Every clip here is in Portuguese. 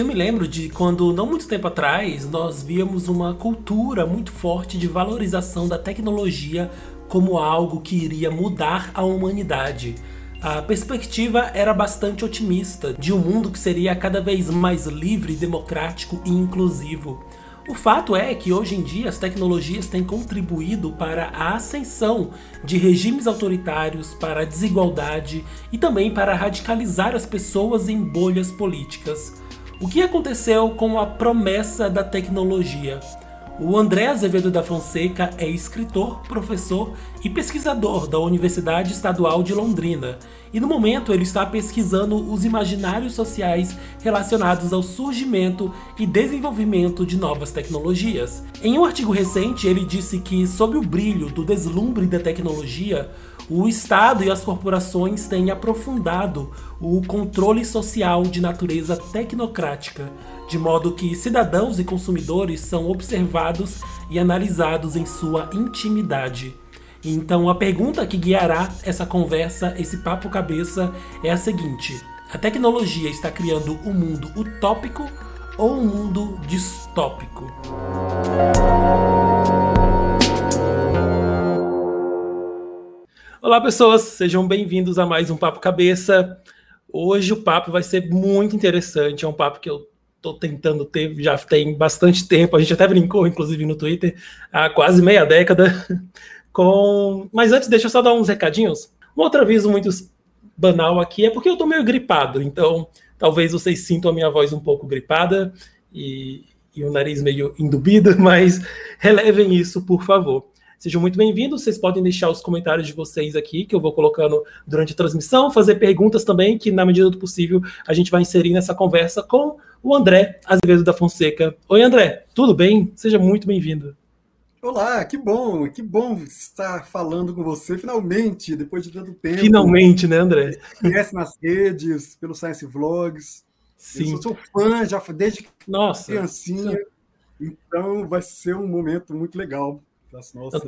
Eu me lembro de quando, não muito tempo atrás, nós víamos uma cultura muito forte de valorização da tecnologia como algo que iria mudar a humanidade. A perspectiva era bastante otimista, de um mundo que seria cada vez mais livre, democrático e inclusivo. O fato é que hoje em dia as tecnologias têm contribuído para a ascensão de regimes autoritários, para a desigualdade e também para radicalizar as pessoas em bolhas políticas. O que aconteceu com a promessa da tecnologia? O André Azevedo da Fonseca é escritor, professor e pesquisador da Universidade Estadual de Londrina, e no momento ele está pesquisando os imaginários sociais relacionados ao surgimento e desenvolvimento de novas tecnologias. Em um artigo recente, ele disse que, sob o brilho do deslumbre da tecnologia, o Estado e as corporações têm aprofundado o controle social de natureza tecnocrática, de modo que cidadãos e consumidores são observados e analisados em sua intimidade. Então a pergunta que guiará essa conversa, esse papo cabeça, é a seguinte: a tecnologia está criando um mundo utópico ou um mundo distópico? Olá, pessoas, sejam bem-vindos a mais um Papo Cabeça. Hoje o papo vai ser muito interessante, é um papo que eu estou tentando ter já tem bastante tempo, a gente até brincou, inclusive, no Twitter, há quase meia década. Com... Mas antes, deixa eu só dar uns recadinhos. Um outro aviso muito banal aqui é porque eu estou meio gripado, então talvez vocês sintam a minha voz um pouco gripada e, e o nariz meio indubido, mas relevem isso, por favor. Sejam muito bem-vindos. Vocês podem deixar os comentários de vocês aqui, que eu vou colocando durante a transmissão, fazer perguntas também, que na medida do possível a gente vai inserir nessa conversa com o André Azevedo da Fonseca. Oi, André, tudo bem? Seja muito bem-vindo. Olá, que bom, que bom estar falando com você finalmente, depois de tanto tempo. Finalmente, né, André? Conhece nas redes, pelo Science Vlogs. Sim. Eu sou fã já desde Nossa. criancinha. Então vai ser um momento muito legal das nossas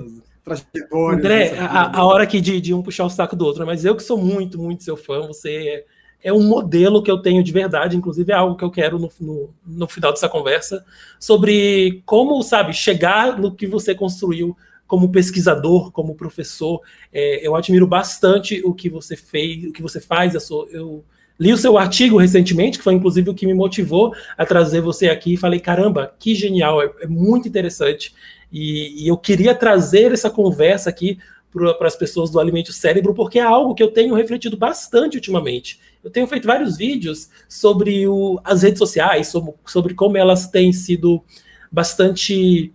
trajetórias. André, a, a, hora aqui de, de, um puxar o saco do outro, mas eu que sou muito, muito seu fã, você é, é um modelo que eu tenho de verdade, inclusive é algo que eu quero no, no, no final dessa conversa, sobre como, sabe, chegar no que você construiu como pesquisador, como professor. É, eu admiro bastante o que você fez, o que você faz. Eu, sou, eu li o seu artigo recentemente, que foi inclusive o que me motivou a trazer você aqui. E falei, caramba, que genial, é, é muito interessante. E, e eu queria trazer essa conversa aqui para as pessoas do Alimente Cérebro, porque é algo que eu tenho refletido bastante ultimamente. Eu tenho feito vários vídeos sobre o, as redes sociais, sobre, sobre como elas têm sido bastante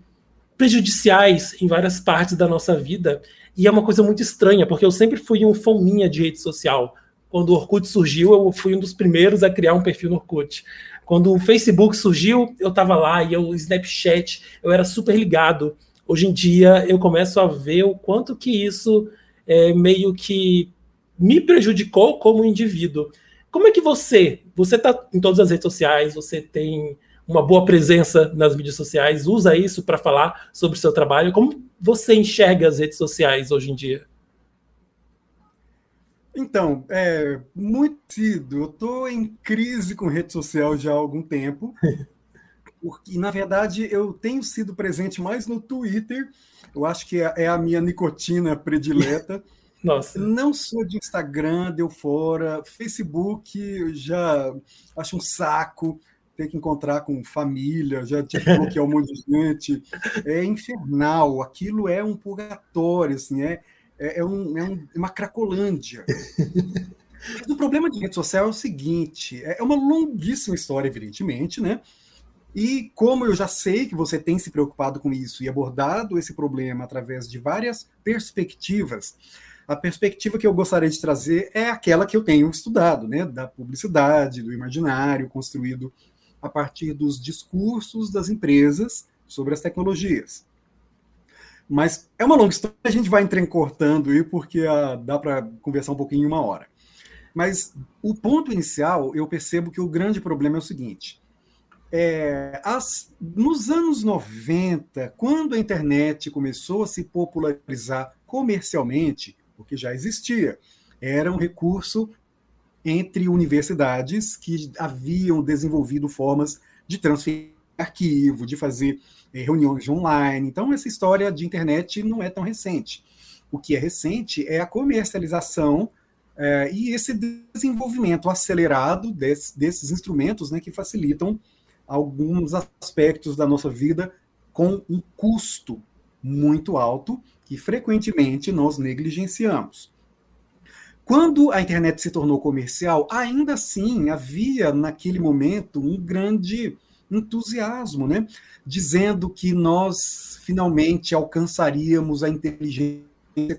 prejudiciais em várias partes da nossa vida. E é uma coisa muito estranha, porque eu sempre fui um fominha de rede social. Quando o Orkut surgiu, eu fui um dos primeiros a criar um perfil no Orkut. Quando o Facebook surgiu, eu estava lá e o Snapchat, eu era super ligado. Hoje em dia, eu começo a ver o quanto que isso é, meio que me prejudicou como indivíduo. Como é que você, você está em todas as redes sociais, você tem uma boa presença nas mídias sociais, usa isso para falar sobre o seu trabalho. Como você enxerga as redes sociais hoje em dia? Então, é muito cedo. Eu estou em crise com rede social já há algum tempo. Porque, na verdade, eu tenho sido presente mais no Twitter. Eu acho que é, é a minha nicotina predileta. Nossa. Não sou de Instagram, deu fora. Facebook, já acho um saco ter que encontrar com família, já tive que bloquear um monte de gente. É infernal. Aquilo é um purgatório, assim, é é, é, um, é um, uma cracolândia. o problema de rede social é o seguinte: é, é uma longuíssima história, evidentemente, né? E como eu já sei que você tem se preocupado com isso e abordado esse problema através de várias perspectivas, a perspectiva que eu gostaria de trazer é aquela que eu tenho estudado, né, da publicidade, do imaginário construído a partir dos discursos das empresas sobre as tecnologias. Mas é uma longa história, a gente vai entrecortando aí, porque uh, dá para conversar um pouquinho em uma hora. Mas o ponto inicial, eu percebo que o grande problema é o seguinte: é, as, nos anos 90, quando a internet começou a se popularizar comercialmente, porque já existia, era um recurso entre universidades que haviam desenvolvido formas de transferir arquivo, de fazer reuniões online. Então, essa história de internet não é tão recente. O que é recente é a comercialização é, e esse desenvolvimento acelerado desse, desses instrumentos né, que facilitam alguns aspectos da nossa vida com um custo muito alto que frequentemente nós negligenciamos. Quando a internet se tornou comercial, ainda assim havia naquele momento um grande entusiasmo, né? dizendo que nós finalmente alcançaríamos a inteligência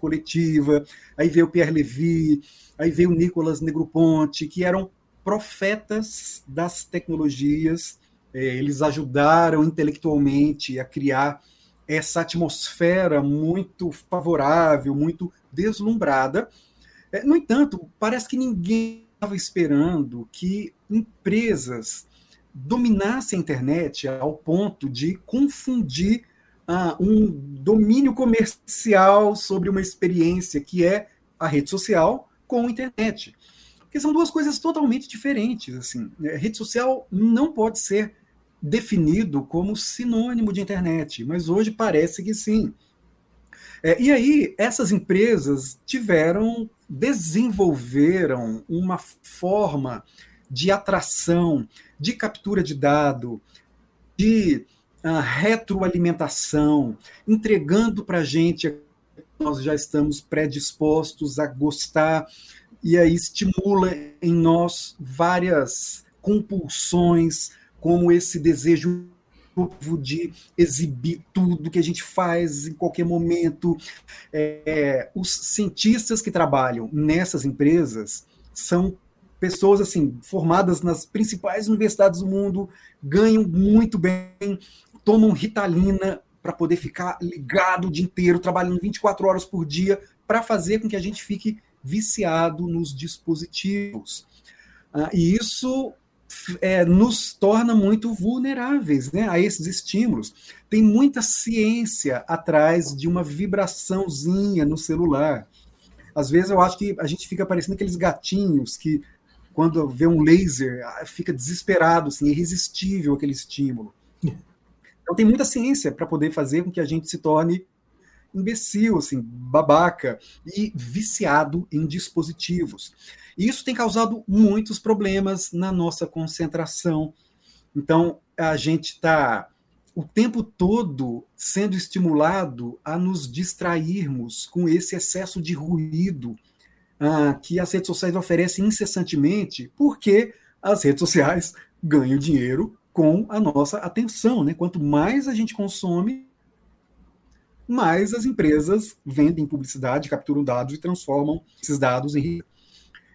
coletiva. Aí veio Pierre Levy, aí veio Nicolas Negroponte, que eram profetas das tecnologias. É, eles ajudaram intelectualmente a criar essa atmosfera muito favorável, muito deslumbrada. É, no entanto, parece que ninguém estava esperando que empresas dominassem a internet ao ponto de confundir ah, um domínio comercial sobre uma experiência que é a rede social com a internet. Porque são duas coisas totalmente diferentes. Assim. A é, rede social não pode ser definido como sinônimo de internet, mas hoje parece que sim. É, e aí, essas empresas tiveram, desenvolveram uma forma de atração, de captura de dado, de uh, retroalimentação, entregando para a gente nós já estamos predispostos a gostar, e aí estimula em nós várias compulsões, como esse desejo de exibir tudo que a gente faz em qualquer momento. É, os cientistas que trabalham nessas empresas são pessoas assim formadas nas principais universidades do mundo, ganham muito bem, tomam ritalina para poder ficar ligado o dia inteiro, trabalhando 24 horas por dia, para fazer com que a gente fique viciado nos dispositivos. Ah, e isso é, nos torna muito vulneráveis né, a esses estímulos. Tem muita ciência atrás de uma vibraçãozinha no celular. Às vezes eu acho que a gente fica parecendo aqueles gatinhos que, quando vê um laser, ah, fica desesperado, assim, irresistível aquele estímulo. Então tem muita ciência para poder fazer com que a gente se torne imbecil, assim, babaca e viciado em dispositivos. E isso tem causado muitos problemas na nossa concentração. Então, a gente está o tempo todo sendo estimulado a nos distrairmos com esse excesso de ruído ah, que as redes sociais oferecem incessantemente, porque as redes sociais ganham dinheiro com a nossa atenção. Né? Quanto mais a gente consome, mais as empresas vendem publicidade, capturam dados e transformam esses dados em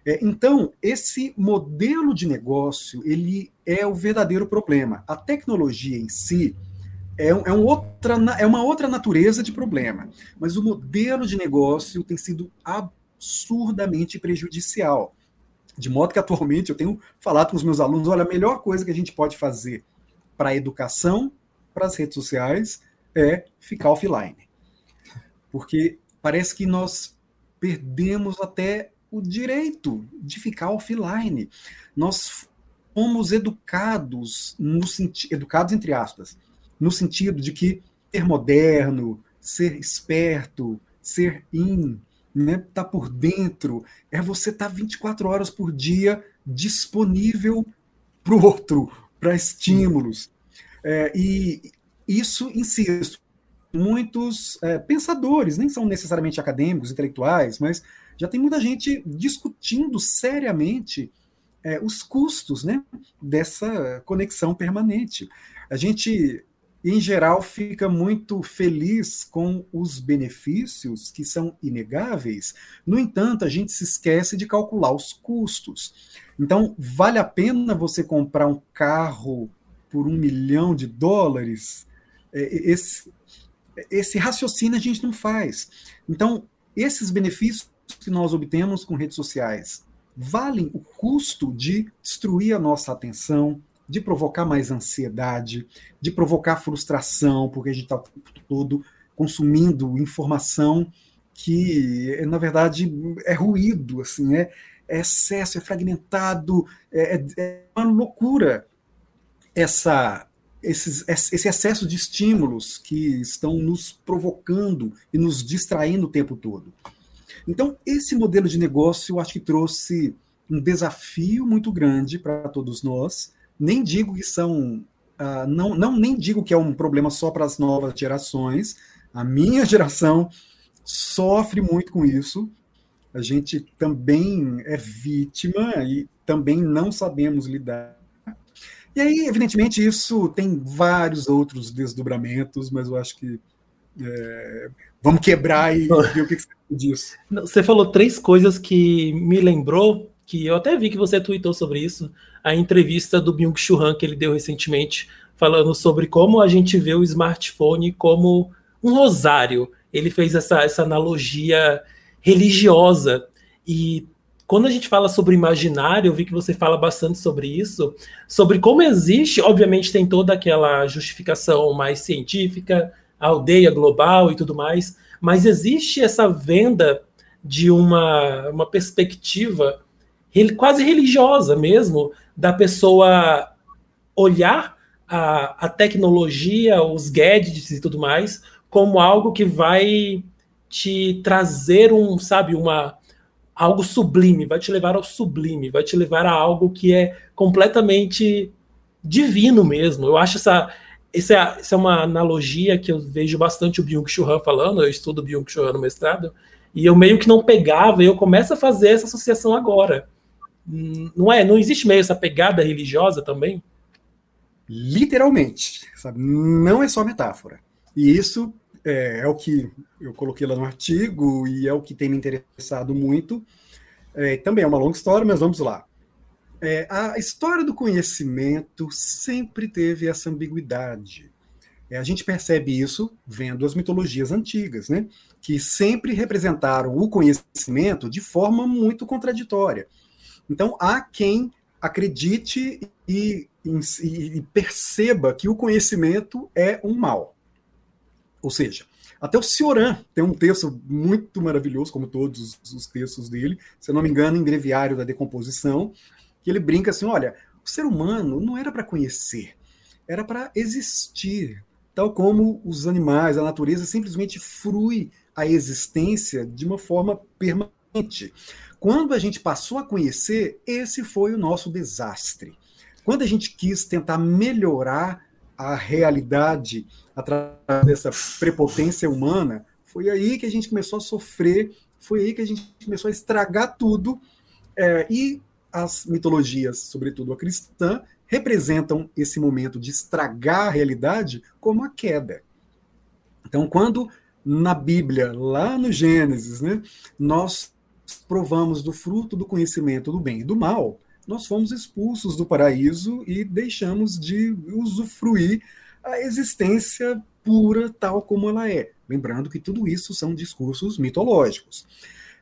é, então, esse modelo de negócio ele é o verdadeiro problema. A tecnologia em si é, é, um outra, é uma outra natureza de problema, mas o modelo de negócio tem sido absurdamente prejudicial. De modo que atualmente eu tenho falado com os meus alunos: olha, a melhor coisa que a gente pode fazer para a educação, para as redes sociais, é ficar offline. Porque parece que nós perdemos até o direito de ficar offline. Nós fomos educados, no educados entre aspas, no sentido de que ser moderno, ser esperto, ser in, né, tá por dentro, é você estar tá 24 horas por dia disponível para o outro, para estímulos. É, e isso, insisto, muitos é, pensadores, nem são necessariamente acadêmicos, intelectuais, mas já tem muita gente discutindo seriamente é, os custos né, dessa conexão permanente. A gente, em geral, fica muito feliz com os benefícios que são inegáveis, no entanto, a gente se esquece de calcular os custos. Então, vale a pena você comprar um carro por um milhão de dólares? É, esse, esse raciocínio a gente não faz. Então, esses benefícios que nós obtemos com redes sociais valem o custo de destruir a nossa atenção, de provocar mais ansiedade, de provocar frustração, porque a gente está o tempo todo consumindo informação que, na verdade, é ruído, assim, é, é excesso, é fragmentado, é, é, é uma loucura essa, esses, esse excesso de estímulos que estão nos provocando e nos distraindo o tempo todo. Então, esse modelo de negócio eu acho que trouxe um desafio muito grande para todos nós. Nem digo que são. Uh, não, não nem digo que é um problema só para as novas gerações. A minha geração sofre muito com isso. A gente também é vítima e também não sabemos lidar. E aí, evidentemente, isso tem vários outros desdobramentos, mas eu acho que é, vamos quebrar e ver o que você disso. Você falou três coisas que me lembrou, que eu até vi que você tweetou sobre isso, a entrevista do Byung-Chul Han que ele deu recentemente, falando sobre como a gente vê o smartphone como um rosário. Ele fez essa, essa analogia religiosa e quando a gente fala sobre imaginário, eu vi que você fala bastante sobre isso, sobre como existe, obviamente tem toda aquela justificação mais científica, aldeia global e tudo mais, mas existe essa venda de uma, uma perspectiva quase religiosa mesmo, da pessoa olhar a, a tecnologia, os gadgets e tudo mais, como algo que vai te trazer um, sabe, uma algo sublime, vai te levar ao sublime, vai te levar a algo que é completamente divino mesmo. Eu acho essa essa é, essa é uma analogia que eu vejo bastante o Byung-Chul Han falando, eu estudo Byung-Chul Han no mestrado, e eu meio que não pegava, e eu começo a fazer essa associação agora. Não é? Não existe meio essa pegada religiosa também? Literalmente, sabe? Não é só metáfora. E isso é, é, o que eu coloquei lá no artigo e é o que tem me interessado muito. É, também é uma longa história, mas vamos lá. É, a história do conhecimento sempre teve essa ambiguidade. É, a gente percebe isso vendo as mitologias antigas, né? que sempre representaram o conhecimento de forma muito contraditória. Então, há quem acredite e, e, e perceba que o conhecimento é um mal. Ou seja, até o Cioran tem um texto muito maravilhoso, como todos os textos dele, se eu não me engano, em Breviário da Decomposição, que ele brinca assim: olha, o ser humano não era para conhecer, era para existir, tal como os animais, a natureza simplesmente frui a existência de uma forma permanente. Quando a gente passou a conhecer, esse foi o nosso desastre. Quando a gente quis tentar melhorar a realidade através dessa prepotência humana, foi aí que a gente começou a sofrer, foi aí que a gente começou a estragar tudo. É, e as mitologias, sobretudo a cristã, representam esse momento de estragar a realidade como a queda. Então, quando na Bíblia, lá no Gênesis, né, nós provamos do fruto do conhecimento do bem e do mal, nós fomos expulsos do paraíso e deixamos de usufruir a existência pura tal como ela é. Lembrando que tudo isso são discursos mitológicos.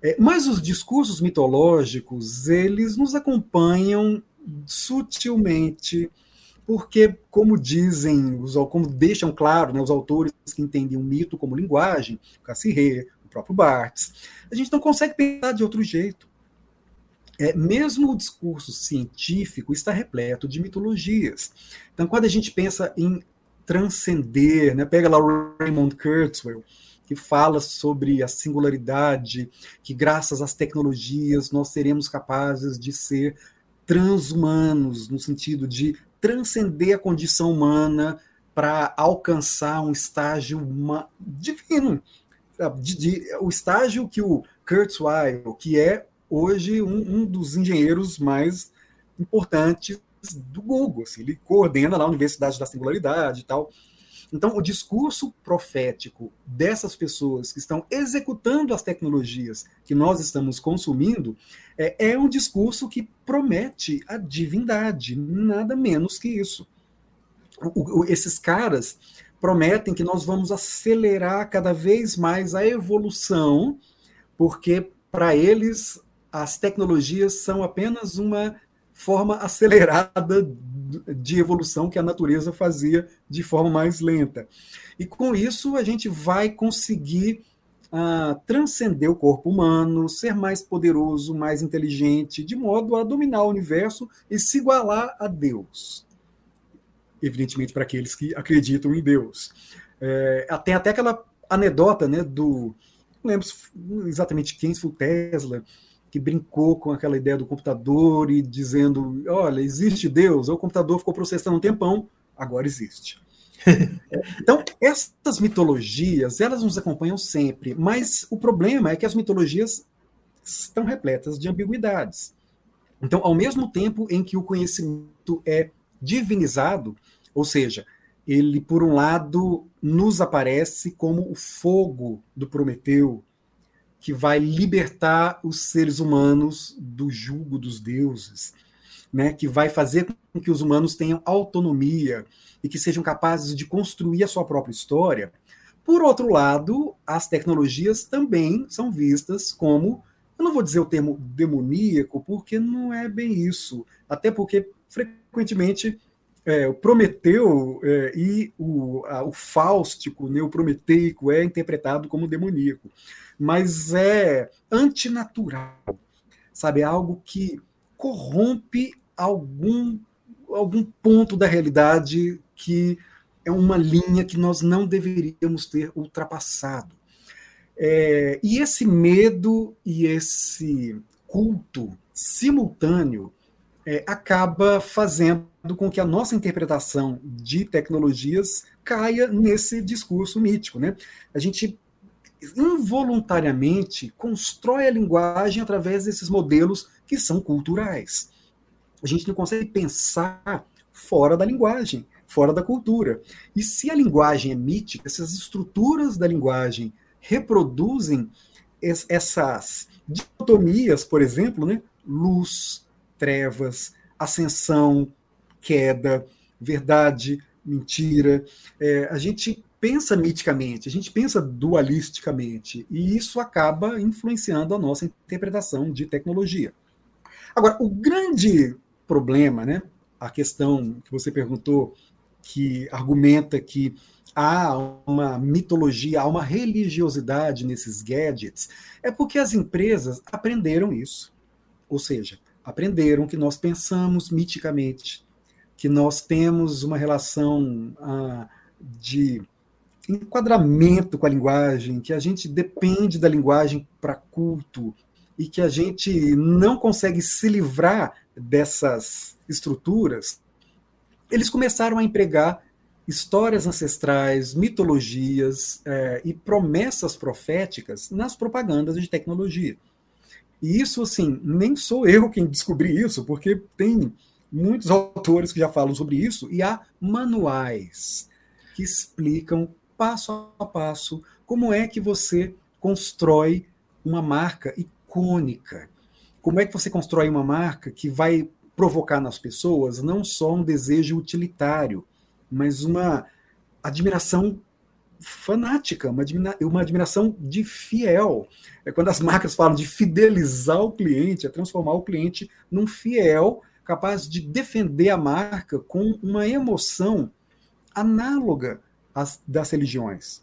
É, mas os discursos mitológicos, eles nos acompanham sutilmente, porque, como dizem, como deixam claro né, os autores que entendem o mito como linguagem, o próprio Barthes, a gente não consegue pensar de outro jeito. É, mesmo o discurso científico está repleto de mitologias. Então, quando a gente pensa em transcender, né, pega lá o Raymond Kurzweil, que fala sobre a singularidade, que graças às tecnologias nós seremos capazes de ser transhumanos, no sentido de transcender a condição humana para alcançar um estágio divino. De, de, o estágio que o Kurzweil, que é hoje um, um dos engenheiros mais importantes do Google, assim, ele coordena lá a Universidade da Singularidade e tal. Então, o discurso profético dessas pessoas que estão executando as tecnologias que nós estamos consumindo é, é um discurso que promete a divindade, nada menos que isso. O, o, esses caras prometem que nós vamos acelerar cada vez mais a evolução, porque para eles as tecnologias são apenas uma forma acelerada de evolução que a natureza fazia de forma mais lenta. E com isso a gente vai conseguir uh, transcender o corpo humano, ser mais poderoso, mais inteligente, de modo a dominar o universo e se igualar a Deus. Evidentemente, para aqueles que acreditam em Deus. É, tem até aquela anedota né, do. Não lembro exatamente quem, foi o Tesla, que brincou com aquela ideia do computador e dizendo: olha, existe Deus, o computador ficou processando um tempão, agora existe. então, essas mitologias, elas nos acompanham sempre, mas o problema é que as mitologias estão repletas de ambiguidades. Então, ao mesmo tempo em que o conhecimento é divinizado, ou seja, ele, por um lado, nos aparece como o fogo do Prometeu, que vai libertar os seres humanos do jugo dos deuses, né, que vai fazer com que os humanos tenham autonomia e que sejam capazes de construir a sua própria história. Por outro lado, as tecnologias também são vistas como, eu não vou dizer o termo demoníaco, porque não é bem isso, até porque frequentemente é, o Prometeu é, e o, a, o Fáustico, né, o prometeico, é interpretado como demoníaco mas é antinatural, sabe? É algo que corrompe algum, algum ponto da realidade que é uma linha que nós não deveríamos ter ultrapassado. É, e esse medo e esse culto simultâneo é, acaba fazendo com que a nossa interpretação de tecnologias caia nesse discurso mítico. Né? A gente involuntariamente constrói a linguagem através desses modelos que são culturais. A gente não consegue pensar fora da linguagem, fora da cultura. E se a linguagem é mítica, essas estruturas da linguagem reproduzem essas dicotomias, por exemplo, né? luz, trevas, ascensão, queda, verdade, mentira. É, a gente pensa miticamente, a gente pensa dualisticamente, e isso acaba influenciando a nossa interpretação de tecnologia. Agora, o grande problema, né, a questão que você perguntou, que argumenta que há uma mitologia, há uma religiosidade nesses gadgets, é porque as empresas aprenderam isso. Ou seja, aprenderam que nós pensamos miticamente, que nós temos uma relação ah, de enquadramento com a linguagem, que a gente depende da linguagem para culto e que a gente não consegue se livrar dessas estruturas, eles começaram a empregar histórias ancestrais, mitologias é, e promessas proféticas nas propagandas de tecnologia. E isso, assim, nem sou eu quem descobri isso, porque tem muitos autores que já falam sobre isso, e há manuais que explicam passo a passo, como é que você constrói uma marca icônica. Como é que você constrói uma marca que vai provocar nas pessoas não só um desejo utilitário, mas uma admiração fanática, uma, uma admiração de fiel. É quando as marcas falam de fidelizar o cliente, é transformar o cliente num fiel capaz de defender a marca com uma emoção análoga as, das religiões.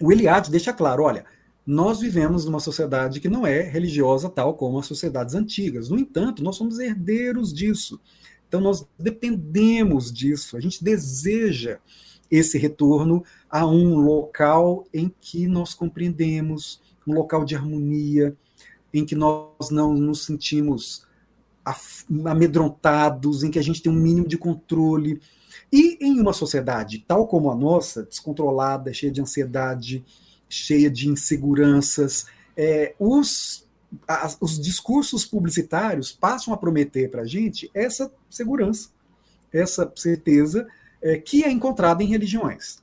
O Eliade deixa claro: olha, nós vivemos numa sociedade que não é religiosa tal como as sociedades antigas. No entanto, nós somos herdeiros disso. Então, nós dependemos disso. A gente deseja esse retorno a um local em que nós compreendemos, um local de harmonia, em que nós não nos sentimos amedrontados, em que a gente tem um mínimo de controle, e em uma sociedade tal como a nossa, descontrolada, cheia de ansiedade, cheia de inseguranças, é, os, as, os discursos publicitários passam a prometer para a gente essa segurança, essa certeza é, que é encontrada em religiões.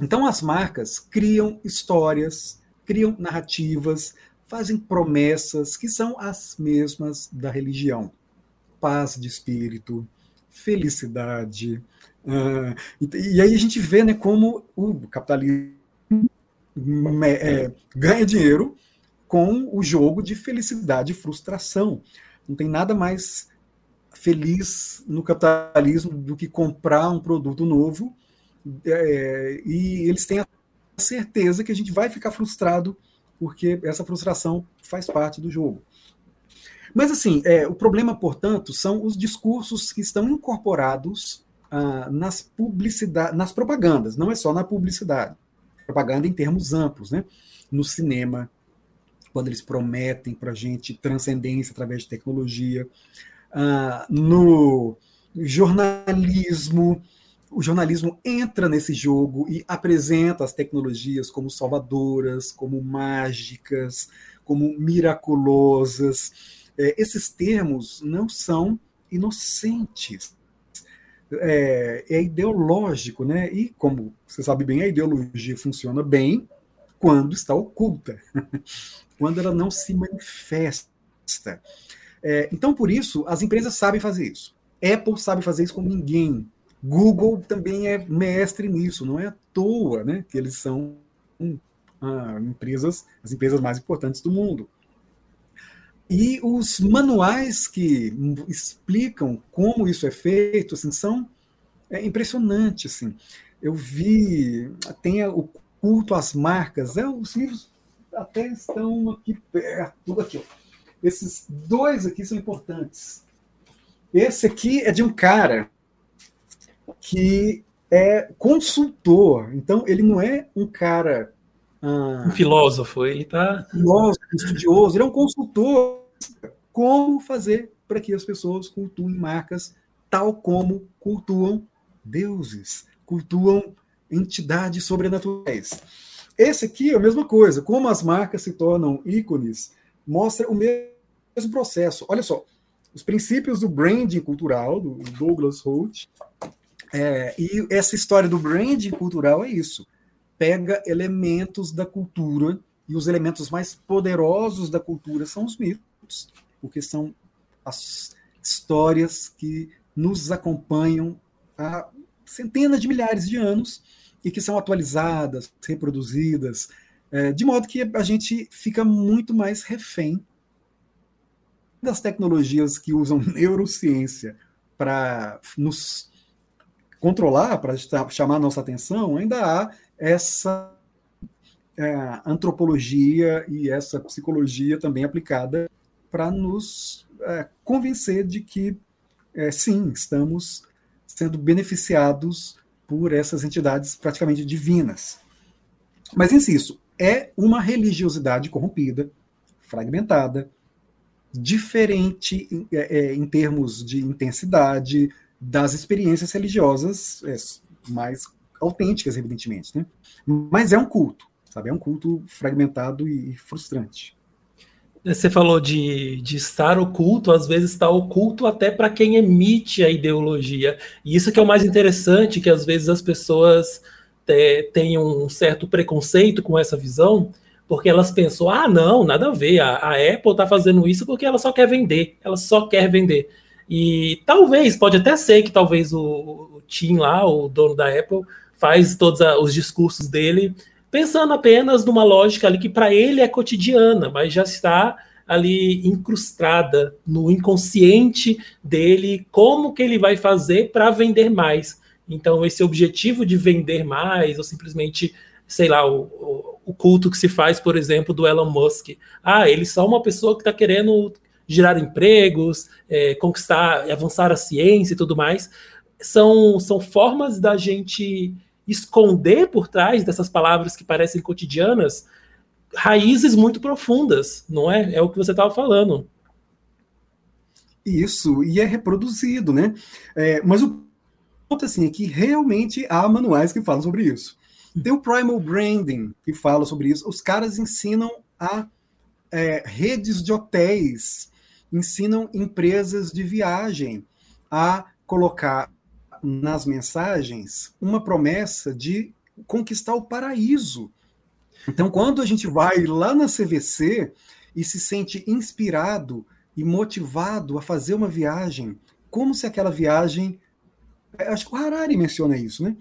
Então, as marcas criam histórias, criam narrativas, fazem promessas que são as mesmas da religião. Paz de espírito, felicidade. Uh, e, e, aí a gente vê né, como o capitalismo é, ganha dinheiro com o jogo de felicidade e frustração. Não tem nada mais feliz no capitalismo do que comprar um produto novo é, e eles têm a certeza que a gente vai ficar frustrado porque essa frustração faz parte do jogo. Mas, assim, é, o problema, portanto, são os discursos que estão incorporados ah, nas publicidade, nas propagandas, não é só na publicidade. Propaganda em termos amplos, né? No cinema, quando eles prometem para a gente transcendência através de tecnologia, ah, no jornalismo, o jornalismo entra nesse jogo e apresenta as tecnologias como salvadoras, como mágicas, como miraculosas. É, esses termos não são inocentes. É, é, ideológico, né? E como você sabe bem, a ideologia funciona bem quando está oculta, quando ela não se manifesta. É, então, por isso, as empresas sabem fazer isso. Apple sabe fazer isso como ninguém. Google também é mestre nisso, não é à toa né, que eles são ah, empresas, as empresas mais importantes do mundo. E os manuais que explicam como isso é feito assim, são é, impressionantes. Assim. Eu vi, tem o culto às marcas, é, os livros até estão aqui perto, aqui. Ó. Esses dois aqui são importantes. Esse aqui é de um cara que é consultor. Então, ele não é um cara. Ah, um filósofo, ele está. Filósofo, estudioso, ele é um consultor. Como fazer para que as pessoas cultuem marcas tal como cultuam deuses, cultuam entidades sobrenaturais. Esse aqui é a mesma coisa. Como as marcas se tornam ícones, mostra o mesmo processo. Olha só, os princípios do branding cultural, do Douglas Holt, é, e essa história do branding cultural é isso. Pega elementos da cultura, e os elementos mais poderosos da cultura são os mitos, porque são as histórias que nos acompanham há centenas de milhares de anos e que são atualizadas, reproduzidas, é, de modo que a gente fica muito mais refém das tecnologias que usam neurociência para nos controlar, para chamar nossa atenção, ainda há essa é, antropologia e essa psicologia também aplicada para nos é, convencer de que, é, sim, estamos sendo beneficiados por essas entidades praticamente divinas. Mas, insisto, é uma religiosidade corrompida, fragmentada, diferente em, é, é, em termos de intensidade, das experiências religiosas é, mais autênticas, evidentemente. Né? Mas é um culto, sabe? É um culto fragmentado e frustrante. Você falou de, de estar oculto, às vezes está oculto até para quem emite a ideologia. E isso que é o mais interessante, que às vezes as pessoas é, têm um certo preconceito com essa visão, porque elas pensam, ah, não, nada a ver, a, a Apple está fazendo isso porque ela só quer vender, ela só quer vender. E talvez, pode até ser que talvez o, o Tim lá, o dono da Apple, faz todos a, os discursos dele pensando apenas numa lógica ali que para ele é cotidiana, mas já está ali incrustada no inconsciente dele como que ele vai fazer para vender mais. Então esse objetivo de vender mais ou simplesmente, sei lá, o, o, culto que se faz, por exemplo, do Elon Musk. Ah, ele é só uma pessoa que está querendo gerar empregos, é, conquistar, avançar a ciência e tudo mais, são, são formas da gente esconder por trás dessas palavras que parecem cotidianas raízes muito profundas, não é? É o que você estava falando. Isso, e é reproduzido, né? É, mas o ponto assim, é que realmente há manuais que falam sobre isso. Tem o Primal Branding, que fala sobre isso. Os caras ensinam a é, redes de hotéis ensinam empresas de viagem a colocar nas mensagens uma promessa de conquistar o paraíso. Então, quando a gente vai lá na CVC e se sente inspirado e motivado a fazer uma viagem, como se aquela viagem. Acho que o Harari menciona isso, né?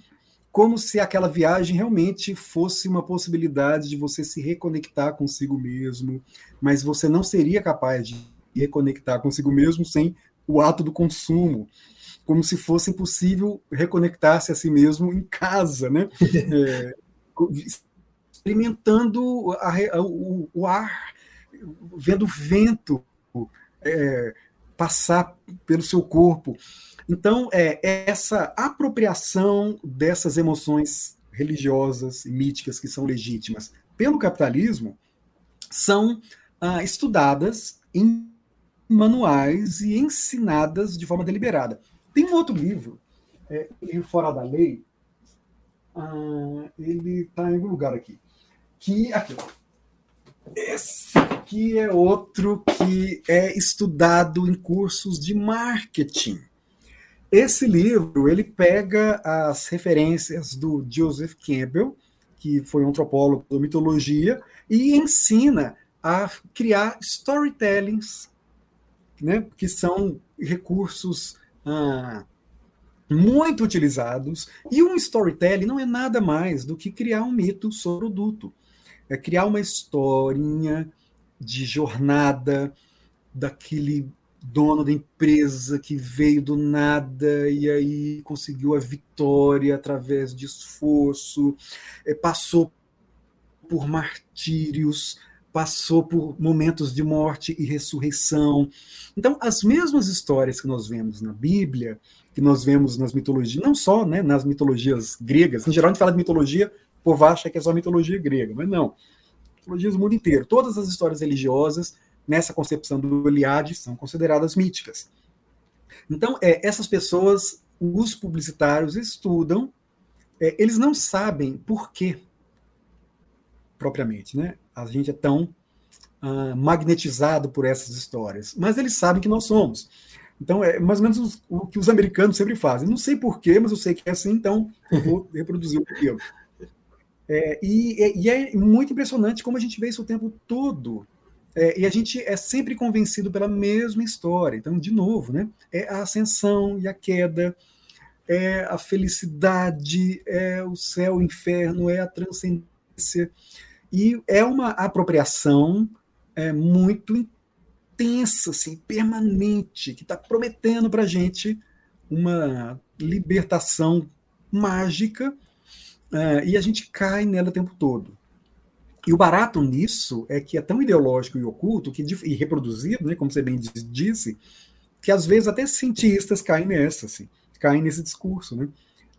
Como se aquela viagem realmente fosse uma possibilidade de você se reconectar consigo mesmo, mas você não seria capaz de reconectar consigo mesmo sem o ato do consumo, como se fosse impossível reconectar-se a si mesmo em casa, né? É, experimentando a, o, o, ar, vendo o vento é, passar pelo seu corpo. Então, é, essa apropriação dessas emoções religiosas e míticas que são legítimas pelo capitalismo são ah, estudadas em manuais e ensinadas de forma deliberada. Tem um outro livro, é, Fora da Lei, ah, ele está em algum lugar aqui, que aqui, esse aqui é outro que é estudado em cursos de marketing. Esse livro ele pega as referências do Joseph Campbell, que foi um antropólogo da mitologia, e ensina a criar storytellings, né, que são recursos ah, muito utilizados. E um storytelling não é nada mais do que criar um mito sobre o produto. É criar uma historinha de jornada daquele dono da empresa que veio do nada e aí conseguiu a vitória através de esforço, é, passou por martírios, passou por momentos de morte e ressurreição. Então, as mesmas histórias que nós vemos na Bíblia, que nós vemos nas mitologias, não só né, nas mitologias gregas, em geral a gente fala de mitologia, povo acha que é só mitologia grega, mas não. Mitologias do mundo inteiro. Todas as histórias religiosas, nessa concepção do Eliade, são consideradas míticas. Então, é, essas pessoas, os publicitários, estudam, é, eles não sabem por quê propriamente, né? A gente é tão uh, magnetizado por essas histórias, mas eles sabem que nós somos. Então, é mais ou menos os, o que os americanos sempre fazem. Não sei porquê, mas eu sei que é assim, então eu vou reproduzir o que eu. É, e, e, é muito impressionante como a gente vê isso o tempo todo. É, e a gente é sempre convencido pela mesma história. Então, de novo, né, é a ascensão e a queda, é a felicidade, é o céu, o inferno, é a transcendência. E é uma apropriação é, muito intensa, assim, permanente, que está prometendo para a gente uma libertação mágica é, e a gente cai nela o tempo todo. E o barato nisso é que é tão ideológico e oculto que, e reproduzido, né, como você bem disse, que às vezes até cientistas caem nessa, assim, caem nesse discurso, né,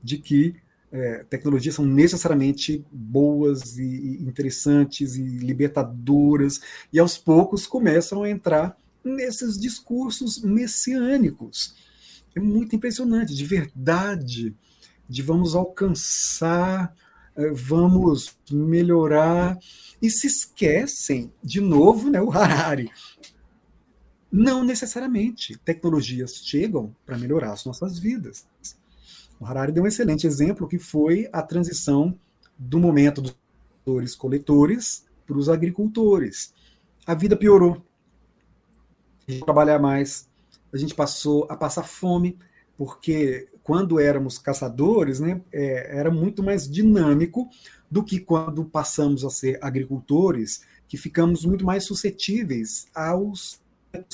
de que é, tecnologias são necessariamente boas e interessantes e libertadoras, e aos poucos começam a entrar nesses discursos messiânicos. É muito impressionante, de verdade, de vamos alcançar, é, vamos melhorar, e se esquecem, de novo, né, o Harari. Não necessariamente tecnologias chegam para melhorar as nossas vidas o Harari deu um excelente exemplo que foi a transição do momento dos produtores-coletores para os agricultores. A vida piorou. A gente trabalhar mais, a gente passou a passar fome, porque quando éramos caçadores, né, é, era muito mais dinâmico do que quando passamos a ser agricultores, que ficamos muito mais suscetíveis aos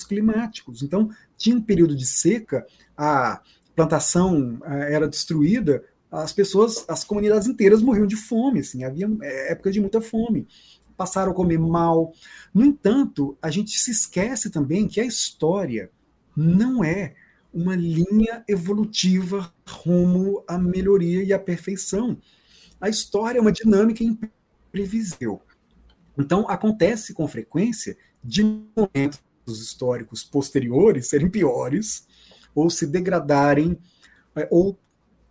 climáticos. Então, tinha um período de seca, a plantação eh, era destruída, as pessoas, as comunidades inteiras morriam de fome, assim, havia eh, época de muita fome, passaram a comer mal. No entanto, a gente se esquece também que a história não é uma linha evolutiva rumo à melhoria e à perfeição. A história é uma dinâmica imprevisível. Então, acontece com frequência de momentos históricos posteriores serem piores ou se degradarem, é, ou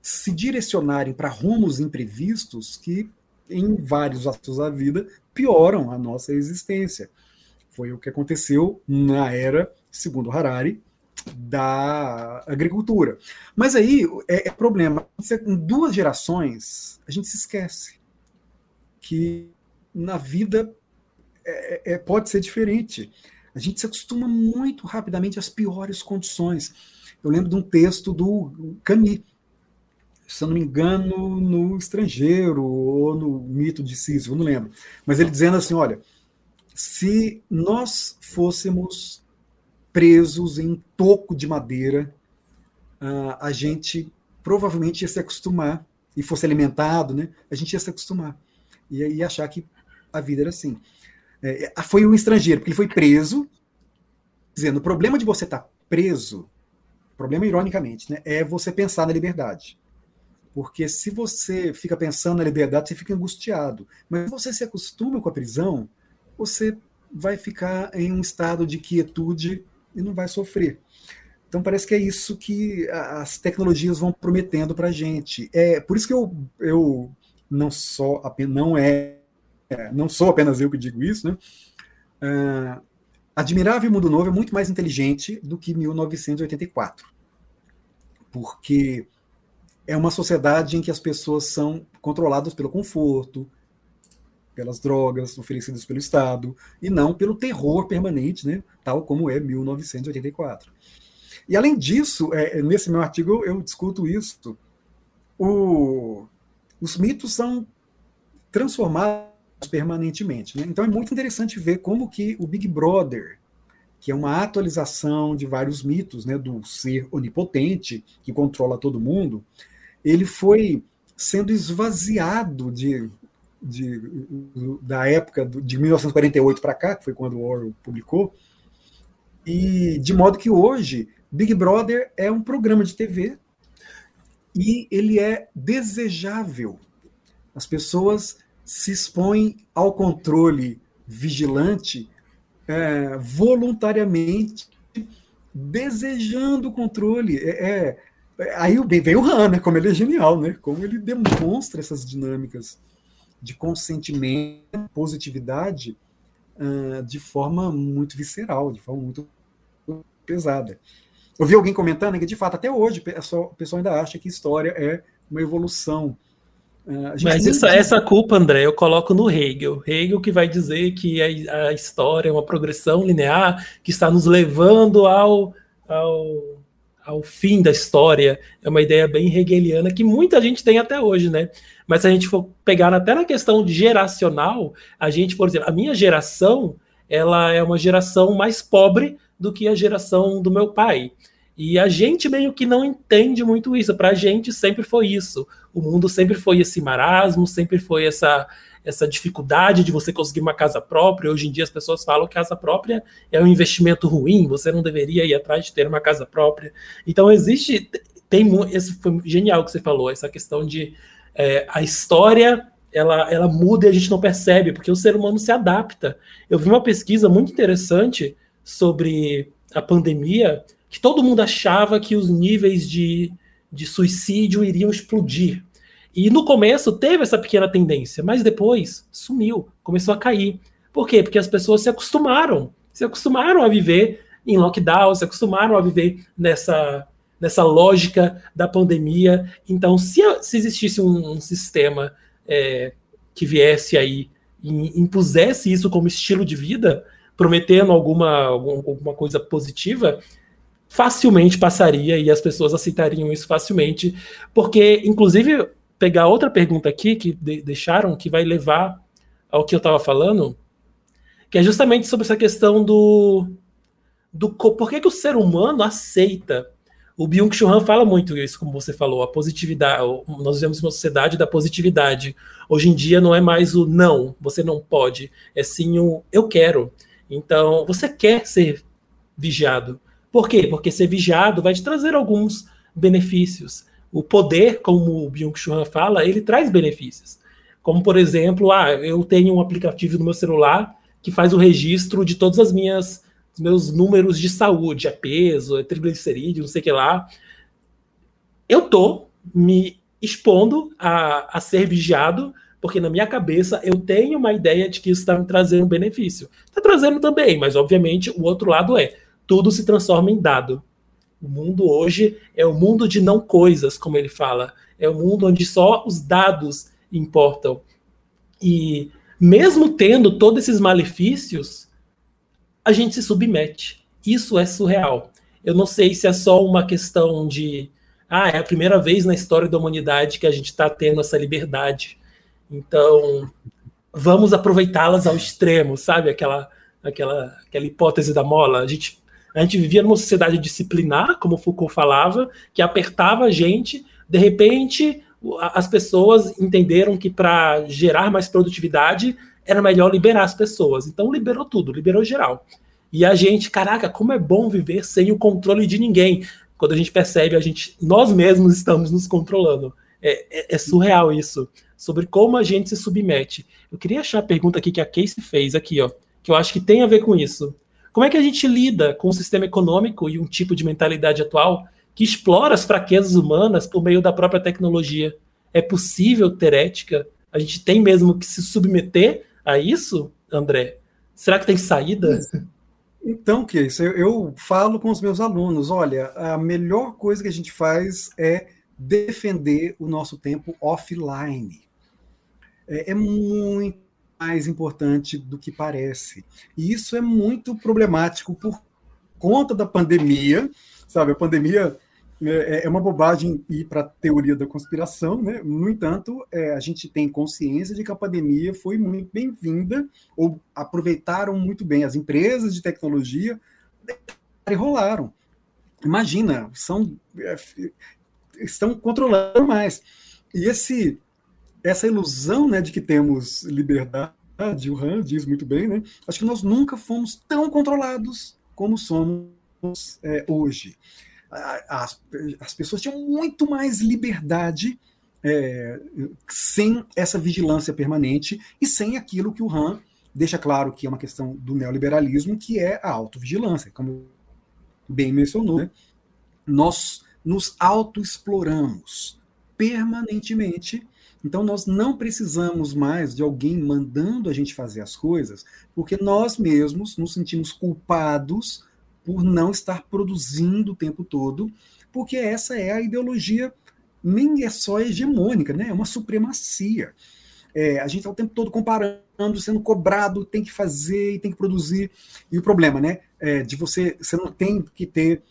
se direcionarem para rumos imprevistos que, em vários aspectos da vida, pioram a nossa existência. Foi o que aconteceu na era, segundo Harari, da agricultura. Mas aí é, é problema. Em duas gerações, a gente se esquece que na vida é, é, pode ser diferente. A gente se acostuma muito rapidamente às piores condições. Eu lembro de um texto do Camus, se eu não me engano, no Estrangeiro ou no Mito de Sísifo, não lembro. Mas ele dizendo assim: olha, se nós fôssemos presos em um toco de madeira, uh, a gente provavelmente ia se acostumar, e fosse alimentado, né, a gente ia se acostumar. e, achar que a vida era assim. É, foi um estrangeiro, porque ele foi preso, dizendo: o problema de você estar tá preso, problema ironicamente, né, é você pensar na liberdade. Porque se você fica pensando na liberdade, você fica angustiado. Mas se você se acostuma com a prisão, você vai ficar em um estado de quietude e não vai sofrer. Então parece que é isso que as tecnologias vão prometendo para a gente. É por isso que eu, eu não só não é não sou apenas eu que digo isso, né? Uh, Admirável Mundo Novo é muito mais inteligente do que 1984, porque é uma sociedade em que as pessoas são controladas pelo conforto, pelas drogas oferecidas pelo Estado, e não pelo terror permanente, né, tal como é 1984. E além disso, é, nesse meu artigo eu discuto isso, o, os mitos são transformados permanentemente. Né? Então é muito interessante ver como que o Big Brother, que é uma atualização de vários mitos, né, do ser onipotente que controla todo mundo, ele foi sendo esvaziado de, de da época de 1948 para cá, que foi quando o Orwell publicou, e de modo que hoje Big Brother é um programa de TV e ele é desejável. As pessoas se expõem ao controle vigilante é, voluntariamente, desejando o controle. É, é Aí vem o Han, né? Como ele é genial, né? Como ele demonstra essas dinâmicas de consentimento, positividade, uh, de forma muito visceral, de forma muito pesada. Eu vi alguém comentando que, de fato, até hoje, o pessoal ainda acha que história é uma evolução. Uh, Mas essa, essa culpa, André, eu coloco no Hegel. Hegel que vai dizer que a, a história é uma progressão linear que está nos levando ao, ao ao fim da história. É uma ideia bem hegeliana que muita gente tem até hoje, né? Mas se a gente for pegar até na questão geracional, a gente, por exemplo, a minha geração, ela é uma geração mais pobre do que a geração do meu pai. E a gente meio que não entende muito isso. Para a gente sempre foi isso. O mundo sempre foi esse marasmo, sempre foi essa essa dificuldade de você conseguir uma casa própria. Hoje em dia as pessoas falam que casa própria é um investimento ruim, você não deveria ir atrás de ter uma casa própria. Então existe, tem esse foi genial que você falou, essa questão de é, a história ela, ela muda e a gente não percebe, porque o ser humano se adapta. Eu vi uma pesquisa muito interessante sobre a pandemia, que todo mundo achava que os níveis de, de suicídio iriam explodir. E no começo teve essa pequena tendência, mas depois sumiu, começou a cair. Por quê? Porque as pessoas se acostumaram, se acostumaram a viver em lockdown, se acostumaram a viver nessa, nessa lógica da pandemia. Então, se, se existisse um, um sistema é, que viesse aí e impusesse isso como estilo de vida, prometendo alguma, alguma coisa positiva, facilmente passaria e as pessoas aceitariam isso facilmente, porque, inclusive, pegar outra pergunta aqui que de deixaram, que vai levar ao que eu estava falando, que é justamente sobre essa questão do, do por que, que o ser humano aceita. O Byung-Chul Han fala muito isso, como você falou, a positividade. Nós vivemos uma sociedade da positividade. Hoje em dia não é mais o não, você não pode, é sim o eu quero. Então, você quer ser vigiado. Por quê? Porque ser vigiado vai te trazer alguns benefícios o poder, como o Byung-Chul fala, ele traz benefícios. Como, por exemplo, ah, eu tenho um aplicativo no meu celular que faz o registro de todas as minhas meus números de saúde, é peso, é triglicerídeo, não sei o que lá. Eu tô me expondo a, a ser vigiado, porque na minha cabeça eu tenho uma ideia de que isso está me trazendo benefício. Está trazendo também, mas obviamente o outro lado é tudo se transforma em dado. O mundo hoje é o mundo de não coisas, como ele fala. É o mundo onde só os dados importam. E mesmo tendo todos esses malefícios, a gente se submete. Isso é surreal. Eu não sei se é só uma questão de. Ah, é a primeira vez na história da humanidade que a gente está tendo essa liberdade. Então, vamos aproveitá-las ao extremo, sabe? Aquela, aquela, aquela hipótese da mola. A gente a gente vivia numa sociedade disciplinar, como Foucault falava, que apertava a gente, de repente as pessoas entenderam que para gerar mais produtividade era melhor liberar as pessoas. Então liberou tudo, liberou geral. E a gente, caraca, como é bom viver sem o controle de ninguém. Quando a gente percebe, a gente, nós mesmos estamos nos controlando. É, é, é surreal isso. Sobre como a gente se submete. Eu queria achar a pergunta aqui que a Casey fez aqui, ó, que eu acho que tem a ver com isso. Como é que a gente lida com o sistema econômico e um tipo de mentalidade atual que explora as fraquezas humanas por meio da própria tecnologia? É possível ter ética? A gente tem mesmo que se submeter a isso, André? Será que tem saída? Então, que isso? Eu, eu falo com os meus alunos: olha, a melhor coisa que a gente faz é defender o nosso tempo offline. É, é muito mais importante do que parece. E isso é muito problemático por conta da pandemia, sabe? A pandemia é, é uma bobagem ir para a teoria da conspiração, né? No entanto, é, a gente tem consciência de que a pandemia foi muito bem-vinda, ou aproveitaram muito bem as empresas de tecnologia e rolaram. Imagina, são é, estão controlando mais. E esse essa ilusão, né, de que temos liberdade, o Han diz muito bem, né? Acho que nós nunca fomos tão controlados como somos é, hoje as, as pessoas tinham muito mais liberdade é, sem essa vigilância permanente e sem aquilo que o Han deixa claro que é uma questão do neoliberalismo, que é a autovigilância, como bem mencionou. Né? Nós nos autoexploramos permanentemente, então nós não precisamos mais de alguém mandando a gente fazer as coisas, porque nós mesmos nos sentimos culpados por não estar produzindo o tempo todo, porque essa é a ideologia nem é só hegemônica, né? é uma supremacia. É, a gente está o tempo todo comparando, sendo cobrado, tem que fazer e tem que produzir. E o problema, né? É de você, você não tem que ter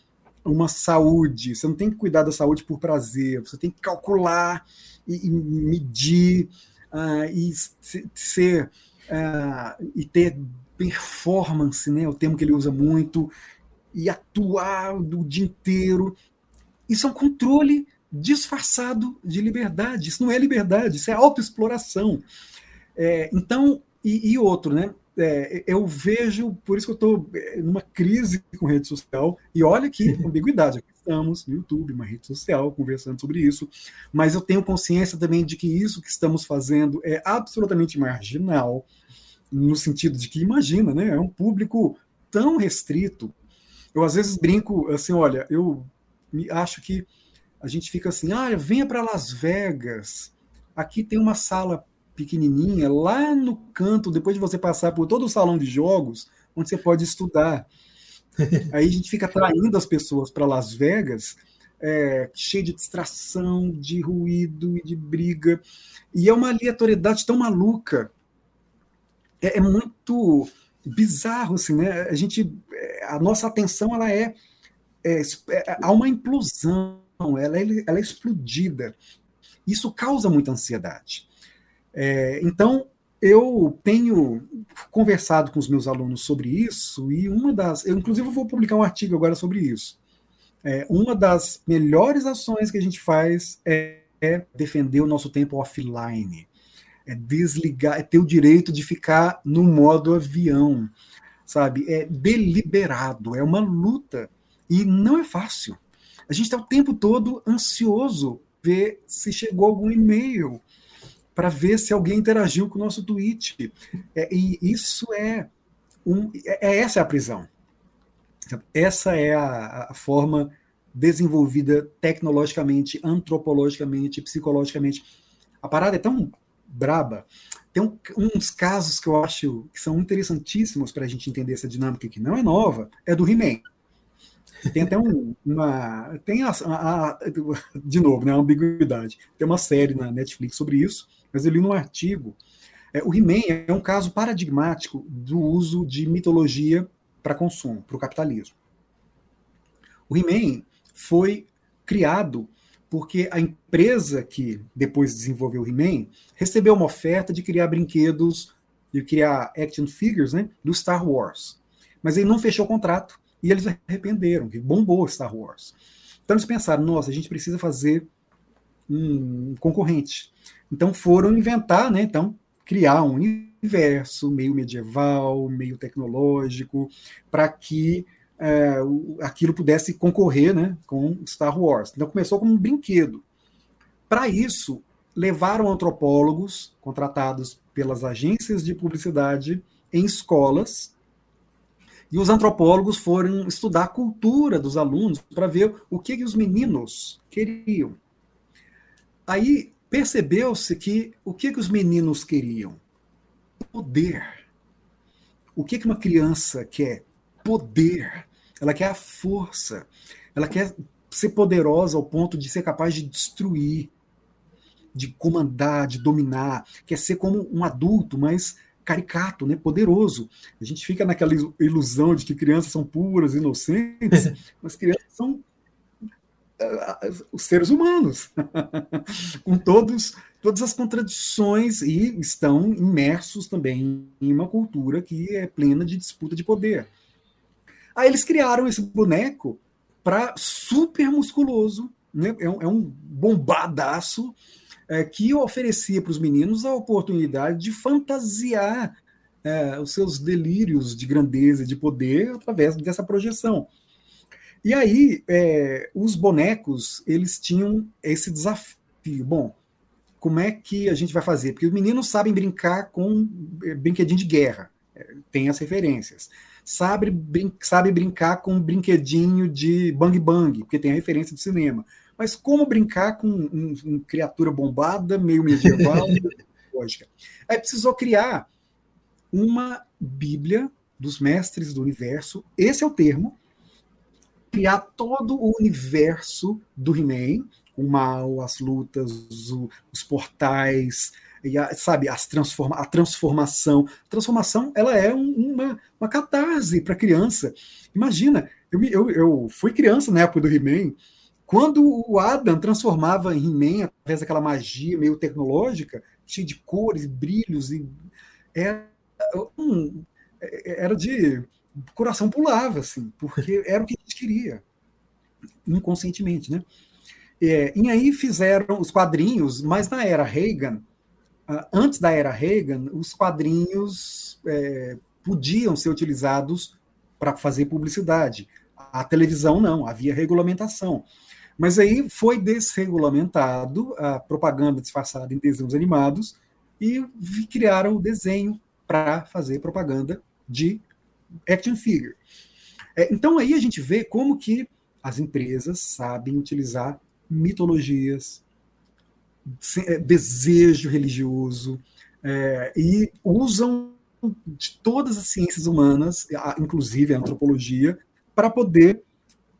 uma saúde, você não tem que cuidar da saúde por prazer, você tem que calcular e, e medir uh, e ser uh, e ter performance, né? O termo que ele usa muito, e atuar o dia inteiro. Isso é um controle disfarçado de liberdade. Isso não é liberdade, isso é autoexploração. É, então, e, e, outro, né? É, eu vejo, por isso que eu estou é, numa crise com rede social, e olha que ambiguidade, estamos no YouTube, uma rede social, conversando sobre isso, mas eu tenho consciência também de que isso que estamos fazendo é absolutamente marginal, no sentido de que, imagina, né? É um público tão restrito, eu às vezes brinco assim, olha, eu acho que a gente fica assim, ah, venha para Las Vegas. Aqui tem uma sala pequenininha lá no canto, depois de você passar por todo o salão de jogos, onde você pode estudar. Aí a gente fica atraindo as pessoas para Las Vegas, é, cheio de distração, de ruído e de briga. E é uma aleatoriedade tão maluca. É, é muito bizarro, assim, né? A gente, a nossa atenção, ela é, é, é há uma implosão, ela é, ela é explodida. Isso causa muita ansiedade. É, então, eu tenho conversado com os meus alunos sobre isso e uma das, eu inclusive vou publicar um artigo agora sobre isso. É, uma das melhores ações que a gente faz é, é defender o nosso tempo offline é desligar, é ter o direito de ficar no modo avião, sabe? É deliberado, é uma luta e não é fácil. A gente está o tempo todo ansioso ver se chegou algum e-mail para ver se alguém interagiu com o nosso tweet. É, e isso é, um, é, é essa é a prisão. Essa é a, a forma desenvolvida tecnologicamente, antropologicamente, psicologicamente. A parada é tão braba. Tem um, uns casos que eu acho que são interessantíssimos para a gente entender essa dinâmica que não é nova, é do He-Man. Tem até um, uma. Tem a, a, a, de novo, né, a ambiguidade. Tem uma série na Netflix sobre isso, mas eu li num artigo. É, o He-Man é um caso paradigmático do uso de mitologia para consumo, para o capitalismo. O He-Man foi criado porque a empresa que depois desenvolveu o He-Man recebeu uma oferta de criar brinquedos, de criar action figures, né, do Star Wars. Mas ele não fechou o contrato e eles arrependeram, que bombou Star Wars. Então eles pensaram, nossa, a gente precisa fazer um concorrente. Então foram inventar, né? Então criar um universo meio medieval, meio tecnológico, para que é, aquilo pudesse concorrer, né, com Star Wars. Então começou como um brinquedo. Para isso levaram antropólogos contratados pelas agências de publicidade em escolas e os antropólogos foram estudar a cultura dos alunos para ver o que, que os meninos queriam. Aí percebeu-se que o que, que os meninos queriam? Poder. O que, que uma criança quer? Poder. Ela quer a força. Ela quer ser poderosa ao ponto de ser capaz de destruir, de comandar, de dominar. Quer ser como um adulto, mas caricato, né, poderoso. A gente fica naquela ilusão de que crianças são puras, inocentes, mas crianças são os seres humanos, com todos todas as contradições e estão imersos também em uma cultura que é plena de disputa de poder. Aí eles criaram esse boneco para super musculoso, né? é, um, é um bombadaço é, que oferecia para os meninos a oportunidade de fantasiar é, os seus delírios de grandeza, de poder, através dessa projeção. E aí, é, os bonecos, eles tinham esse desafio. Bom, como é que a gente vai fazer? Porque os meninos sabem brincar com é, brinquedinho de guerra, é, tem as referências. Sabe, brin sabe brincar com brinquedinho de bang bang, porque tem a referência do cinema. Mas como brincar com uma um criatura bombada, meio medieval, lógica? Aí precisou criar uma Bíblia dos mestres do universo, esse é o termo, criar todo o universo do He-Man, o mal, as lutas, os portais, e a, sabe, as transforma a transformação. A transformação ela é um, uma, uma catarse para criança. Imagina, eu, eu, eu fui criança na época do He-Man, quando o Adam transformava em He-Man através daquela magia meio tecnológica, cheia de cores, brilhos, e era, um, era de. O coração pulava, assim, porque era o que a gente queria, inconscientemente, né? É, e aí fizeram os quadrinhos, mas na era Reagan, antes da era Reagan, os quadrinhos é, podiam ser utilizados para fazer publicidade. A televisão não, havia regulamentação. Mas aí foi desregulamentado a propaganda disfarçada em desenhos animados e criaram o desenho para fazer propaganda de action figure. É, então aí a gente vê como que as empresas sabem utilizar mitologias, é, desejo religioso é, e usam de todas as ciências humanas, inclusive a antropologia, para poder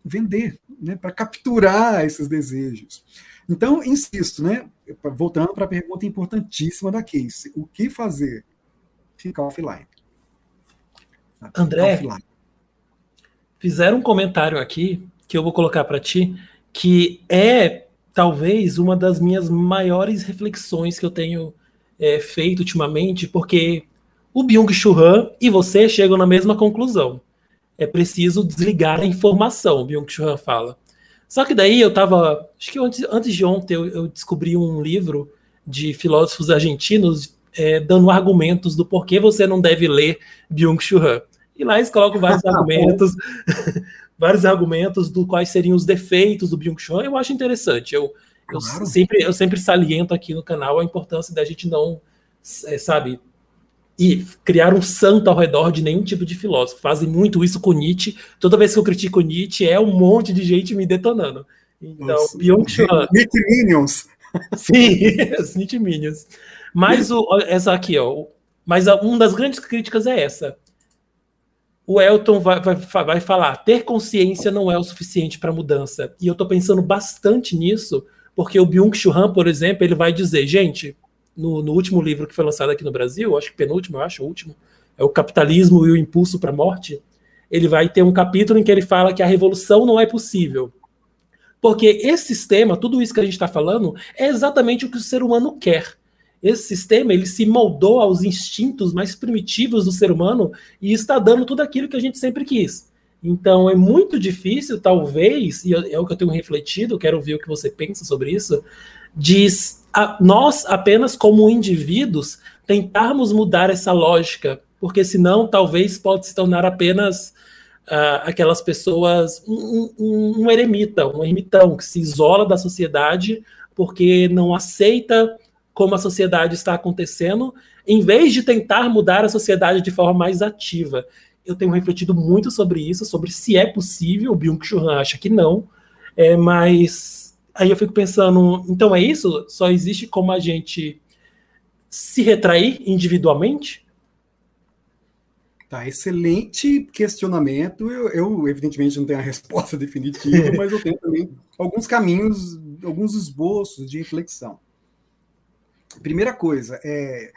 vender, né, para capturar esses desejos. Então, insisto, né, voltando para a pergunta importantíssima da Case, o que fazer? Ficar offline. André, offline. fizeram um comentário aqui que eu vou colocar para ti, que é talvez uma das minhas maiores reflexões que eu tenho é, feito ultimamente, porque o Byung-Chul Han e você chegam na mesma conclusão é preciso desligar a informação, Byung-Chul Han fala. Só que daí eu tava, acho que antes, antes de ontem eu, eu descobri um livro de filósofos argentinos é, dando argumentos do porquê você não deve ler Byung-Chul Han. E lá eles colocam vários argumentos, vários argumentos do quais seriam os defeitos do Byung-Chul. Eu acho interessante. Eu, eu, claro. sempre, eu sempre saliento aqui no canal a importância da gente não, é, sabe, e criar um santo ao redor de nenhum tipo de filósofo. Fazem muito isso com Nietzsche. Toda vez que eu critico Nietzsche, é um monte de gente me detonando. Então, Byung-Chul Nietzsche Minions. Sim, os Nietzsche Minions. Mas o, essa aqui, ó. Mas uma das grandes críticas é essa. O Elton vai, vai, vai falar: ter consciência não é o suficiente para mudança. E eu estou pensando bastante nisso, porque o Byung-Chul Han, por exemplo, ele vai dizer, gente, no, no, último livro que foi lançado aqui no Brasil, acho que penúltimo, eu acho, o último, é o Capitalismo e o Impulso para a Morte, ele vai ter um capítulo em que ele fala que a revolução não é possível. Porque esse sistema, tudo isso que a gente está falando, é exatamente o que o ser humano quer. Esse sistema ele se moldou aos instintos mais primitivos do ser humano e está dando tudo aquilo que a gente sempre quis. Então é muito difícil, talvez, e é o que eu tenho refletido, quero ver o que você pensa sobre isso, de a, nós apenas como indivíduos tentarmos mudar essa lógica, porque senão talvez pode se tornar apenas uh, aquelas pessoas, um, um, um eremita, um ermitão que se isola da sociedade porque não aceita como a sociedade está acontecendo, em vez de tentar mudar a sociedade de forma mais ativa. Eu tenho refletido muito sobre isso, sobre se é possível, o Byung-Chul acha que não, é, mas aí eu fico pensando, então é isso? Só existe como a gente se retrair individualmente? Tá, excelente questionamento. Eu, eu, evidentemente, não tenho a resposta definitiva, mas eu tenho também alguns caminhos, alguns esboços de reflexão. Primeira coisa, é,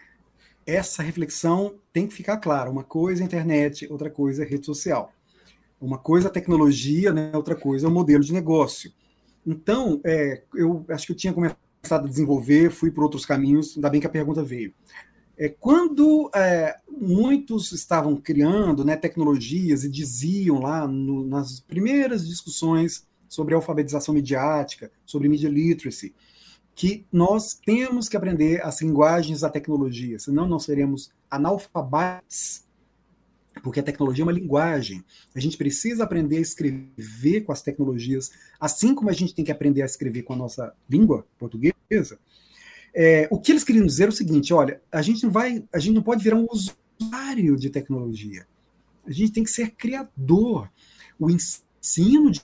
essa reflexão tem que ficar clara. Uma coisa é internet, outra coisa é rede social. Uma coisa é tecnologia, né, outra coisa é o modelo de negócio. Então, é, eu acho que eu tinha começado a desenvolver, fui por outros caminhos, ainda bem que a pergunta veio. É, quando é, muitos estavam criando né, tecnologias e diziam lá no, nas primeiras discussões sobre alfabetização midiática, sobre media literacy, que nós temos que aprender as linguagens da tecnologia, senão nós seremos analfabetos, porque a tecnologia é uma linguagem. A gente precisa aprender a escrever com as tecnologias, assim como a gente tem que aprender a escrever com a nossa língua portuguesa. É, o que eles queriam dizer é o seguinte: olha, a gente não vai, a gente não pode virar um usuário de tecnologia. A gente tem que ser criador. O ensino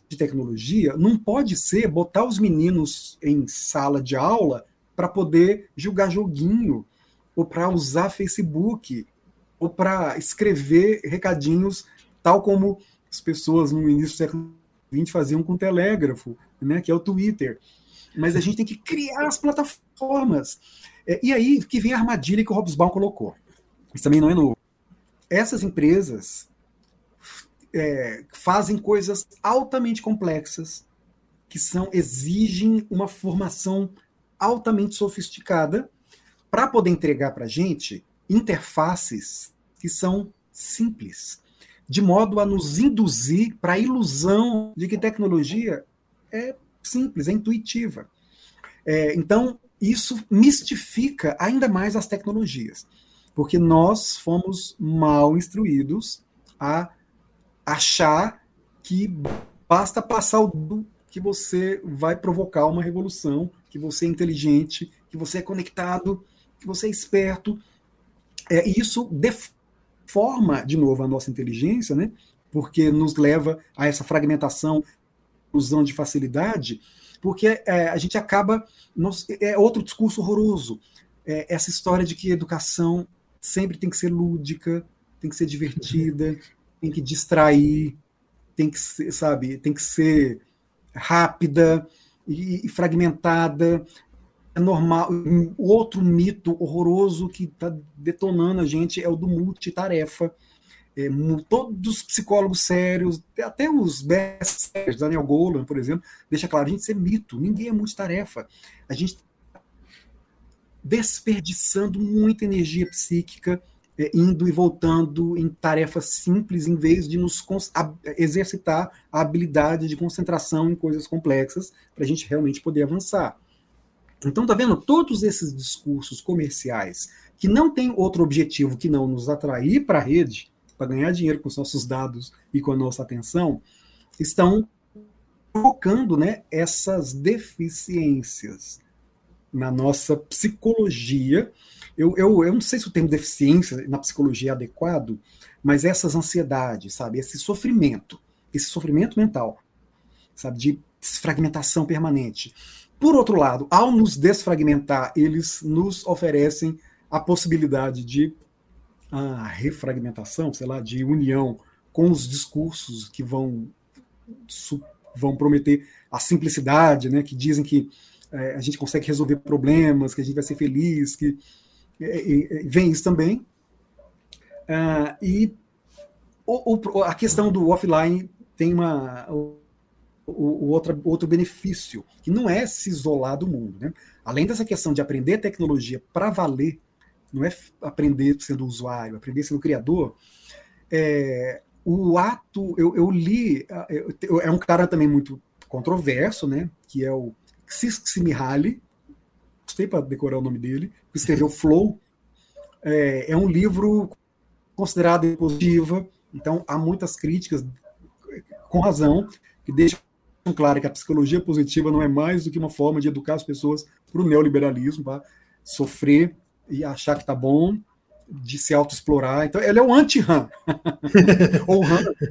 de tecnologia não pode ser botar os meninos em sala de aula para poder jogar joguinho, ou para usar Facebook, ou para escrever recadinhos, tal como as pessoas no início do século XX faziam com o telégrafo, né, que é o Twitter mas a gente tem que criar as plataformas. É, e aí que vem a armadilha que o Hobsbawm colocou. Isso também não é novo. Essas empresas é, fazem coisas altamente complexas que são exigem uma formação altamente sofisticada para poder entregar para a gente interfaces que são simples, de modo a nos induzir para a ilusão de que tecnologia é simples, é intuitiva. É, então, isso mistifica ainda mais as tecnologias, porque nós fomos mal instruídos a achar que basta passar o que você vai provocar uma revolução, que você é inteligente, que você é conectado, que você é esperto. É, isso deforma, de novo, a nossa inteligência, né? porque nos leva a essa fragmentação, ilusão de facilidade, porque é, a gente acaba. Nós, é outro discurso horroroso. É, essa história de que educação sempre tem que ser lúdica, tem que ser divertida, tem que distrair, tem que ser, sabe, tem que ser rápida e, e fragmentada. É normal. O outro mito horroroso que está detonando a gente é o do multitarefa é, todos os psicólogos sérios, até os best Daniel Goleman, por exemplo, deixa claro, a gente ser mito, ninguém é multitarefa. A gente tá desperdiçando muita energia psíquica é, indo e voltando em tarefas simples, em vez de nos exercitar a habilidade de concentração em coisas complexas, para a gente realmente poder avançar. Então, tá vendo? Todos esses discursos comerciais que não têm outro objetivo que não nos atrair para a rede, para ganhar dinheiro com os nossos dados e com a nossa atenção, estão provocando né, essas deficiências na nossa psicologia. Eu, eu, eu não sei se o termo deficiência na psicologia é adequado, mas essas ansiedades, sabe, esse sofrimento, esse sofrimento mental, sabe, de fragmentação permanente. Por outro lado, ao nos desfragmentar, eles nos oferecem a possibilidade de a refragmentação, sei lá, de união com os discursos que vão, vão prometer a simplicidade, né, que dizem que é, a gente consegue resolver problemas, que a gente vai ser feliz, que vem isso também. Ah, e o, o, a questão do offline tem uma, o, o, outro, benefício, que não é se isolar do mundo. Né? Além dessa questão de aprender tecnologia para valer não é aprender sendo usuário, aprender sendo criador. É, o ato, eu, eu li, eu, é um cara também muito controverso, né? Que é o Csikszentmihalyi, gostei para decorar o nome dele, que escreveu Flow. É, é um livro considerado positiva, então há muitas críticas, com razão, que deixam claro que a psicologia positiva não é mais do que uma forma de educar as pessoas para o neoliberalismo, para sofrer e achar que está bom, de se autoexplorar. Então, ele é o anti-Han, ou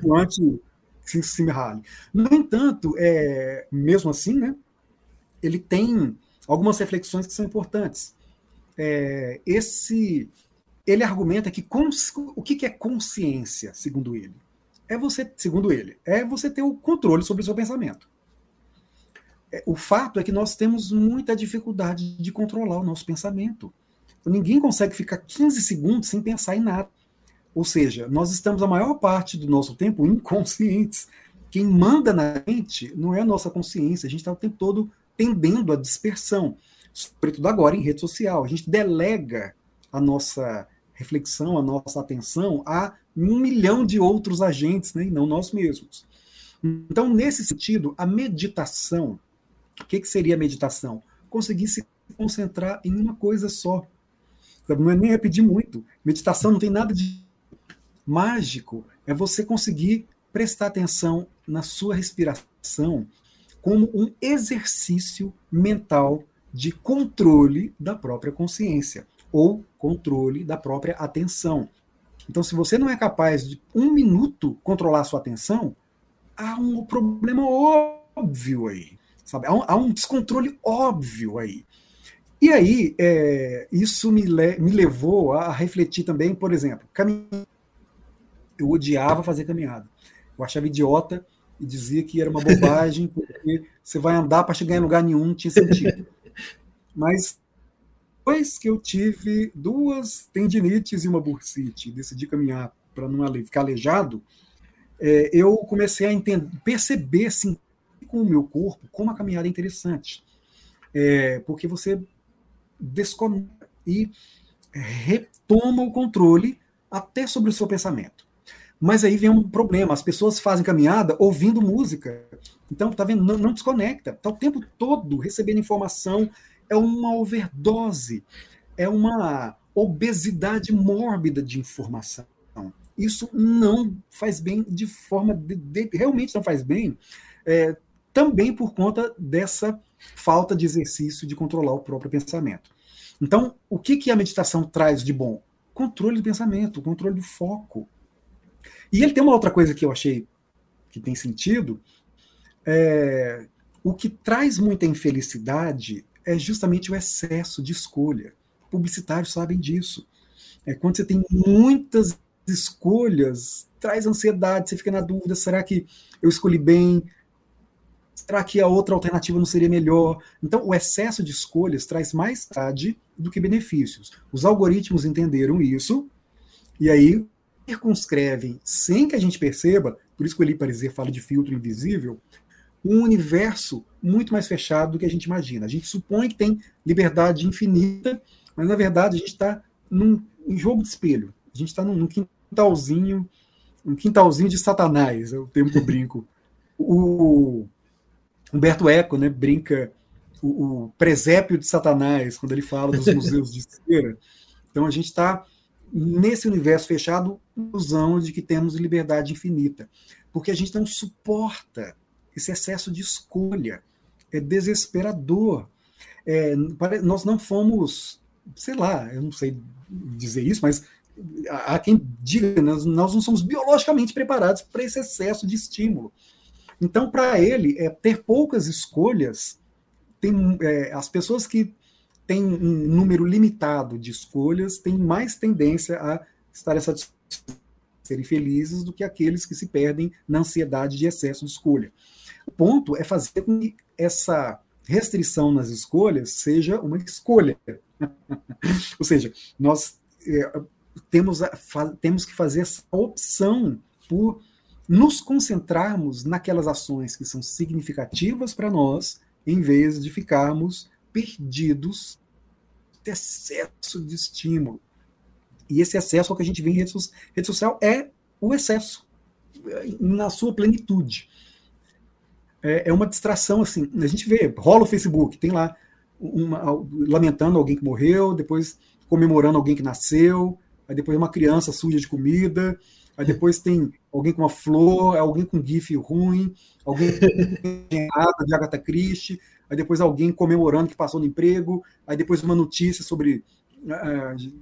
o anti-Simhali. No entanto, é, mesmo assim, né, ele tem algumas reflexões que são importantes. É, esse, ele argumenta que cons, o que, que é consciência, segundo ele? É você, segundo ele, é você ter o controle sobre o seu pensamento. É, o fato é que nós temos muita dificuldade de controlar o nosso pensamento. Ninguém consegue ficar 15 segundos sem pensar em nada. Ou seja, nós estamos a maior parte do nosso tempo inconscientes. Quem manda na gente não é a nossa consciência, a gente está o tempo todo tendendo à dispersão, sobretudo agora em rede social. A gente delega a nossa reflexão, a nossa atenção a um milhão de outros agentes, né, e não nós mesmos. Então, nesse sentido, a meditação, o que, que seria a meditação? Conseguir se concentrar em uma coisa só. Não é nem pedir muito. Meditação não tem nada de mágico. É você conseguir prestar atenção na sua respiração como um exercício mental de controle da própria consciência ou controle da própria atenção. Então, se você não é capaz de um minuto controlar a sua atenção, há um problema óbvio aí, sabe? Há um, há um descontrole óbvio aí. E aí, é, isso me, le me levou a refletir também, por exemplo, caminhar. Eu odiava fazer caminhada. Eu achava idiota e dizia que era uma bobagem, porque você vai andar para chegar em lugar nenhum, não tinha sentido. Mas depois que eu tive duas tendinites e uma bursite, decidi caminhar para não ficar aleijado, é, eu comecei a entender, perceber assim, com o meu corpo como a caminhada é interessante. É, porque você desconecta e retoma o controle até sobre o seu pensamento. Mas aí vem um problema, as pessoas fazem caminhada ouvindo música. Então, tá vendo? Não, não desconecta. Tá o tempo todo recebendo informação. É uma overdose, é uma obesidade mórbida de informação. Isso não faz bem de forma. De, de, realmente não faz bem, é, também por conta dessa falta de exercício de controlar o próprio pensamento. Então, o que, que a meditação traz de bom? Controle do pensamento, controle do foco. E ele tem uma outra coisa que eu achei que tem sentido. É, o que traz muita infelicidade é justamente o excesso de escolha. Publicitários sabem disso. É, quando você tem muitas escolhas, traz ansiedade, você fica na dúvida: será que eu escolhi bem? Será que a outra alternativa não seria melhor? Então, o excesso de escolhas traz mais tarde do que benefícios. Os algoritmos entenderam isso e aí circunscrevem, sem que a gente perceba, por isso que o Eli Pariser fala de filtro invisível, um universo muito mais fechado do que a gente imagina. A gente supõe que tem liberdade infinita, mas na verdade a gente está num jogo de espelho. A gente está num, num quintalzinho, um quintalzinho de Satanás, é o termo que eu brinco. O, Humberto Eco né, brinca o, o, presépio de Satanás, quando ele fala dos museus de cera. Então a gente está nesse universo fechado, ilusão de que temos liberdade infinita, porque a gente não suporta esse excesso de escolha. É desesperador. É, nós não fomos, sei lá, eu não sei dizer isso, mas há quem diga, nós, nós não somos biologicamente preparados para esse excesso de estímulo. Então, para ele, é, ter poucas escolhas, tem, é, as pessoas que têm um número limitado de escolhas têm mais tendência a estarem satisfeitos, serem felizes, do que aqueles que se perdem na ansiedade de excesso de escolha. O ponto é fazer com que essa restrição nas escolhas seja uma escolha. Ou seja, nós é, temos, a, temos que fazer essa opção por nos concentrarmos naquelas ações que são significativas para nós, em vez de ficarmos perdidos excesso de estímulo. E esse excesso que a gente vê em rede, rede social é o excesso. na sua plenitude. É, é uma distração assim. A gente vê, rola o Facebook, tem lá uma, lamentando alguém que morreu, depois comemorando alguém que nasceu, aí depois uma criança suja de comida, aí depois tem alguém com uma flor, alguém com gif ruim, alguém com de Agatha Christie, aí depois alguém comemorando que passou no emprego, aí depois uma notícia sobre, uh,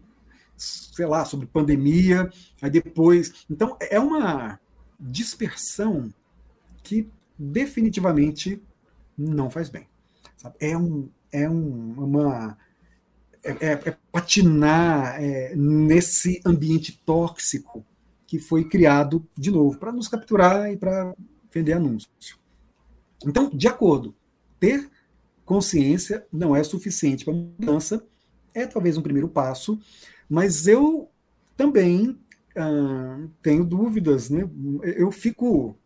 sei lá, sobre pandemia, aí depois... Então, é uma dispersão que definitivamente não faz bem. Sabe? É, um, é um, uma. É, é, é patinar é, nesse ambiente tóxico que foi criado, de novo, para nos capturar e para vender anúncio. Então, de acordo, ter consciência não é suficiente para mudança, é talvez um primeiro passo, mas eu também ah, tenho dúvidas, né? Eu fico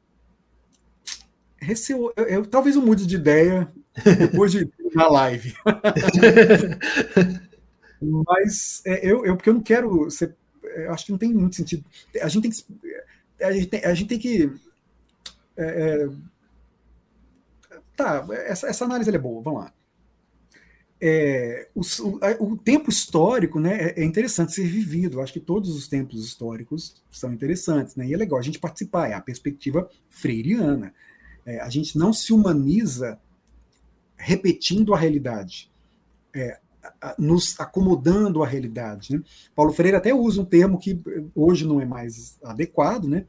receio, eu, eu, talvez eu mude de ideia depois de na live. Mas é, eu, eu, porque eu não quero ser, eu acho que não tem muito sentido. A gente tem que, a gente tem, a gente tem que é, é, tá, essa, essa análise é boa, vamos lá. É, o, o, o, tempo histórico né, é, é, interessante ser vivido. Acho que todos os tempos históricos são interessantes, né? E é legal a gente participar, é a perspectiva freiriana. É, a gente não se humaniza repetindo a realidade, é, nos acomodando à realidade. Né? Paulo Freire até usa um termo que hoje não é mais adequado, né?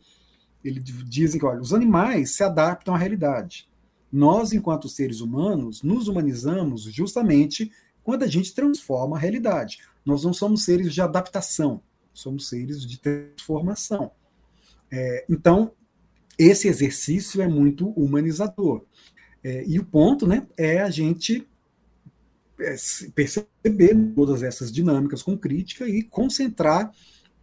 Ele dizem que olha, os animais se adaptam à realidade. Nós, enquanto seres humanos, nos humanizamos justamente quando a gente transforma a realidade. Nós não somos seres de adaptação, somos seres de transformação. É, então, esse exercício é muito humanizador. É, e o ponto né, é a gente perceber todas essas dinâmicas com crítica e concentrar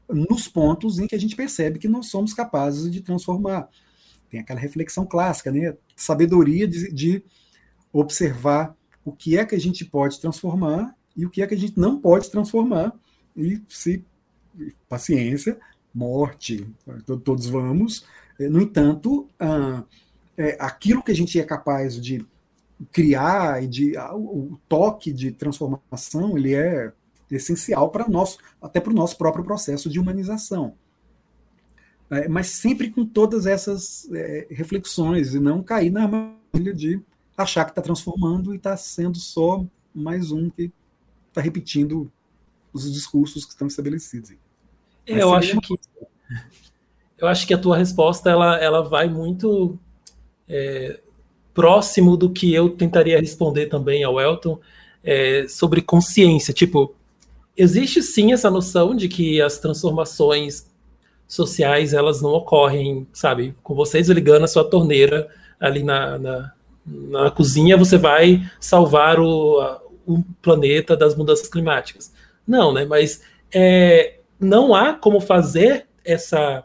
nos pontos em que a gente percebe que nós somos capazes de transformar. Tem aquela reflexão clássica, né? Sabedoria de, de observar o que é que a gente pode transformar e o que é que a gente não pode transformar. E se paciência, morte, todos vamos, é, no entanto, ah, é, aquilo que a gente é capaz de criar e de o, toque de transformação ele é essencial para nós, até para o nosso próprio processo de humanização. É, mas sempre com todas essas é, reflexões e não cair na armadilha de achar que está transformando e está sendo só mais um que está repetindo os discursos que estão estabelecidos. eu acho que eu acho que a tua resposta ela, ela vai muito é, próximo do que eu tentaria responder também ao Elton é, sobre consciência. Tipo, existe sim essa noção de que as transformações sociais elas não ocorrem, sabe, com vocês ligando a sua torneira ali na, na, na cozinha, você vai salvar o, a, o planeta das mudanças climáticas. Não, né? Mas é, não há como fazer essa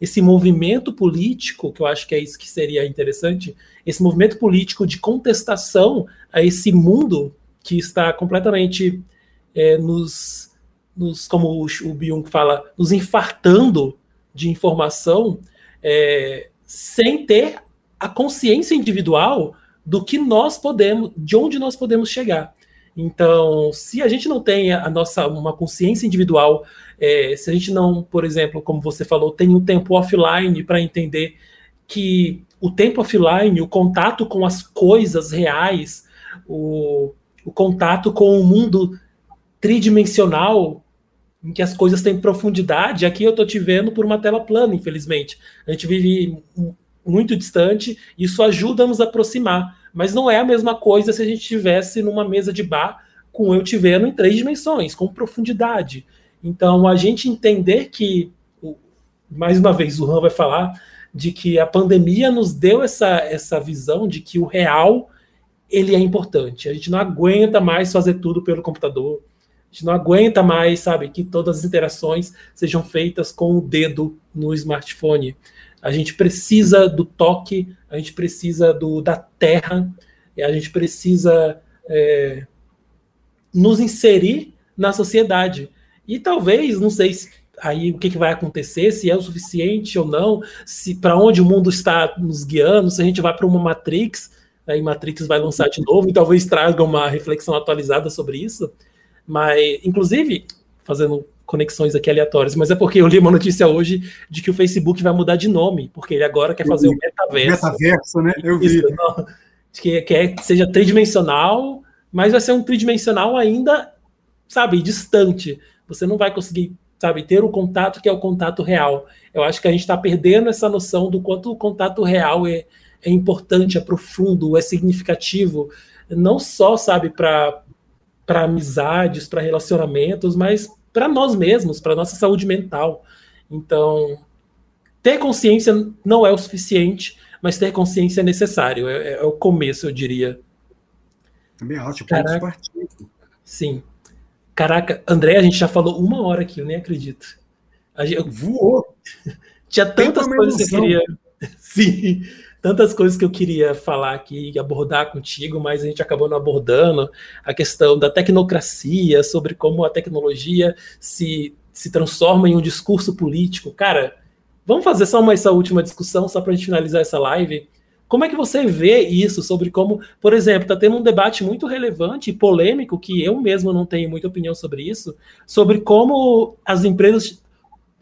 esse movimento político, que eu acho que é isso que seria interessante, esse movimento político de contestação a esse mundo que está completamente é, nos, nos, como o, Byung fala, nos infartando de informação, é, sem ter a consciência individual do que nós podemos, de onde nós podemos chegar. Então, se a gente não tem a nossa uma consciência individual, é, se a gente não, por exemplo, como você falou, tem um tempo offline para entender que o tempo offline, o contato com as coisas reais, o, o contato com o mundo tridimensional, em que as coisas têm profundidade, aqui eu estou te vendo por uma tela plana, infelizmente. A gente vive muito distante, isso ajuda a nos aproximar mas não é a mesma coisa se a gente estivesse numa mesa de bar com eu te vendo em três dimensões, com profundidade. Então, a gente entender que, mais uma vez, o Han vai falar de que a pandemia nos deu essa, essa visão de que o real ele é importante. A gente não aguenta mais fazer tudo pelo computador. A gente não aguenta mais, sabe, que todas as interações sejam feitas com o dedo no smartphone. A gente precisa do toque, a gente precisa do, da terra, a gente precisa é, nos inserir na sociedade. E talvez, não sei se aí o que, que vai acontecer, se é o suficiente ou não, se para onde o mundo está nos guiando, se a gente vai para uma Matrix, aí Matrix vai lançar de novo e talvez traga uma reflexão atualizada sobre isso. Mas, inclusive, fazendo conexões aqui aleatórias, mas é porque eu li uma notícia hoje de que o Facebook vai mudar de nome, porque ele agora quer fazer o metaverso. Metaverso, né? Eu vi. Isso, não, que quer que seja tridimensional, mas vai ser um tridimensional ainda, sabe, distante. Você não vai conseguir, sabe, ter o contato que é o contato real. Eu acho que a gente está perdendo essa noção do quanto o contato real é, é importante, é profundo, é significativo, não só, sabe, para para amizades, para relacionamentos, mas para nós mesmos, para nossa saúde mental. Então, ter consciência não é o suficiente, mas ter consciência é necessário. É, é o começo, eu diria. Também acho, ponto partido. Sim. Caraca, André, a gente já falou uma hora aqui, eu nem acredito. Gente, Voou! Tinha tantas coisas que eu queria. Sim tantas coisas que eu queria falar aqui e abordar contigo, mas a gente acabou não abordando a questão da tecnocracia, sobre como a tecnologia se, se transforma em um discurso político. Cara, vamos fazer só uma, essa última discussão, só para a gente finalizar essa live. Como é que você vê isso sobre como, por exemplo, está tendo um debate muito relevante e polêmico, que eu mesmo não tenho muita opinião sobre isso, sobre como as empresas,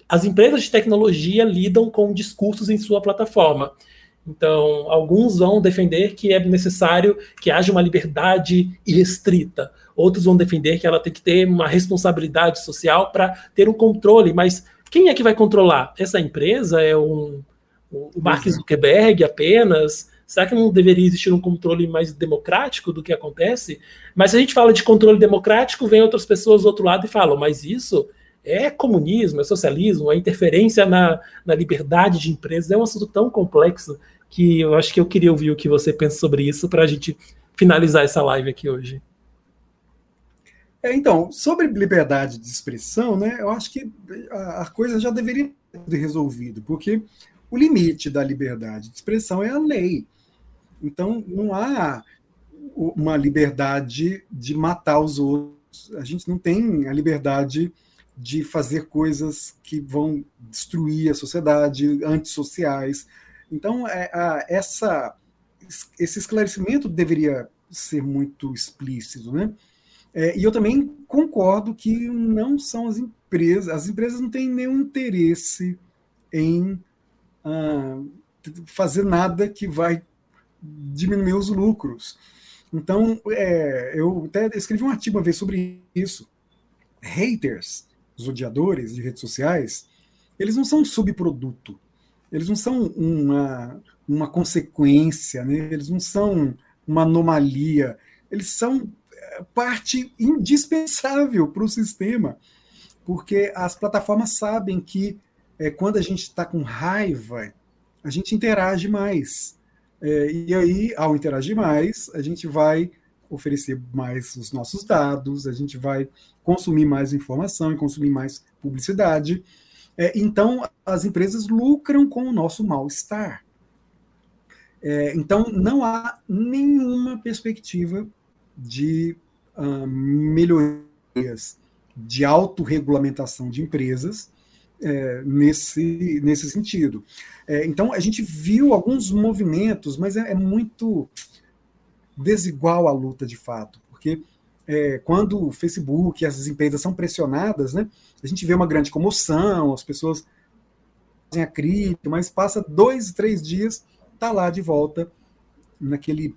as empresas de tecnologia lidam com discursos em sua plataforma. Então, alguns vão defender que é necessário que haja uma liberdade irrestrita, outros vão defender que ela tem que ter uma responsabilidade social para ter um controle, mas quem é que vai controlar? Essa empresa é um, o Mark uhum. Zuckerberg apenas? Será que não deveria existir um controle mais democrático do que acontece? Mas se a gente fala de controle democrático, vem outras pessoas do outro lado e falam, mas isso é comunismo, é socialismo, é interferência na, na liberdade de empresas, é um assunto tão complexo que eu acho que eu queria ouvir o que você pensa sobre isso para a gente finalizar essa live aqui hoje. É, então, sobre liberdade de expressão, né, eu acho que a, coisa já deveria ter resolvido, porque o limite da liberdade de expressão é a lei. Então, não há uma liberdade de matar os outros. A gente não tem a liberdade de fazer coisas que vão destruir a sociedade, antissociais. Então, é, a, essa, esse esclarecimento deveria ser muito explícito, né? É, e eu também concordo que não são as empresas, as empresas não têm nenhum interesse em ah, fazer nada que vai diminuir os lucros. Então, é, eu até escrevi um artigo uma vez sobre isso. Haters os odiadores de redes sociais, eles não são um subproduto, eles não são uma, uma consequência, né? eles não são uma anomalia, eles são é, parte indispensável para o sistema, porque as plataformas sabem que é, quando a gente está com raiva, a gente interage mais. É, e aí, ao interagir mais, a gente vai oferecer mais os nossos dados, a gente vai consumir mais informação e consumir mais publicidade. É, então, as empresas lucram com o nosso mal-estar. É, então, não há nenhuma perspectiva de uh, melhorias de autorregulamentação de empresas é, nesse, nesse sentido. É, então, a gente viu alguns movimentos, mas é, é muito desigual a luta de fato, porque é, quando o Facebook e as empresas são pressionadas, né, a gente vê uma grande comoção, as pessoas fazem a crítica, mas passa dois, três dias, está lá de volta naquele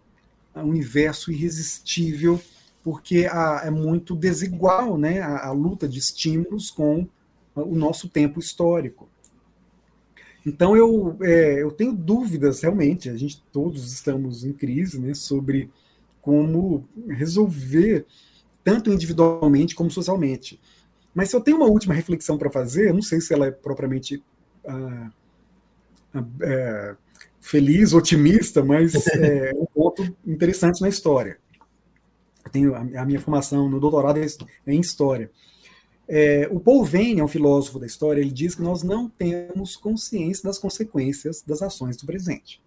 universo irresistível, porque a, é muito desigual né, a, a luta de estímulos com o nosso tempo histórico. Então eu, é, eu tenho dúvidas realmente, a gente todos estamos em crise né, sobre como resolver tanto individualmente como socialmente. Mas se eu tenho uma última reflexão para fazer, não sei se ela é propriamente ah, ah, é, feliz, otimista, mas é um ponto interessante na história. Eu tenho a, minha formação no doutorado é em história. É, o Paul Vane, é um filósofo da história, ele diz que nós não temos consciência das consequências das ações do presente.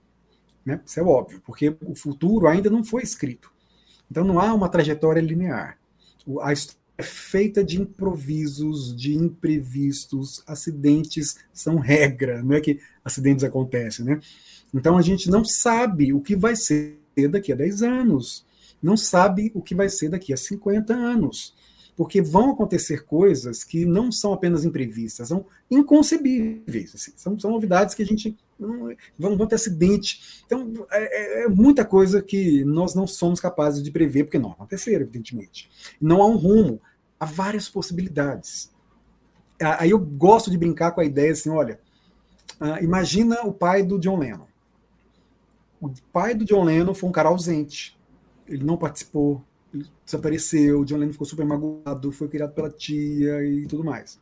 Né? Isso é óbvio, porque o futuro ainda não foi escrito. Então não há uma trajetória linear. A história feita de improvisos, de imprevistos, acidentes são regra, não é que acidentes acontecem, né? Então a gente não sabe o que vai ser daqui a 10 anos, não sabe o que vai ser daqui a 50 anos, porque vão acontecer coisas que não são apenas imprevistas, são inconcebíveis, assim, são, são novidades que a gente não, vão, ter acidente. Então, é, é, é, muita coisa que nós não somos capazes de prever, porque não aconteceram, evidentemente. Não há um rumo, há várias possibilidades. Aí eu gosto de brincar com a ideia assim: olha, uh, imagina o pai do John Lennon. O pai do John Lennon foi um cara ausente. Ele não participou, desapareceu. John Lennon ficou super magoado, foi criado pela tia e tudo mais.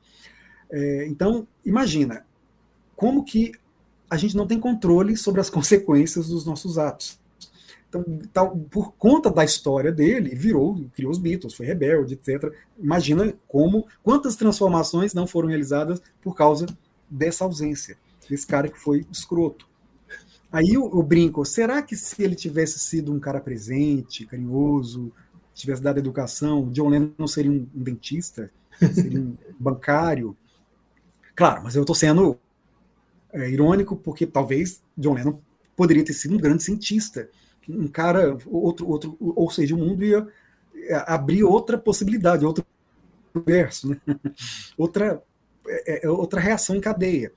É, então, imagina como que a gente não tem controle sobre as consequências dos nossos atos. Então, tal, por conta da história dele, virou, criou os Beatles, foi rebelde, etc. Imagina como, quantas transformações não foram realizadas por causa dessa ausência, desse cara que foi escroto. Aí eu, eu brinco, será que se ele tivesse sido um cara presente, carinhoso, tivesse dado educação, John Lennon não seria um, dentista, seria um bancário? Claro, mas eu estou sendo é, irônico porque talvez John Lennon poderia ter sido um grande cientista, um cara, outro, outro, ou seja, o mundo ia é, abrir outra possibilidade, outro universo, né? outra, é, é, outra reação em cadeia.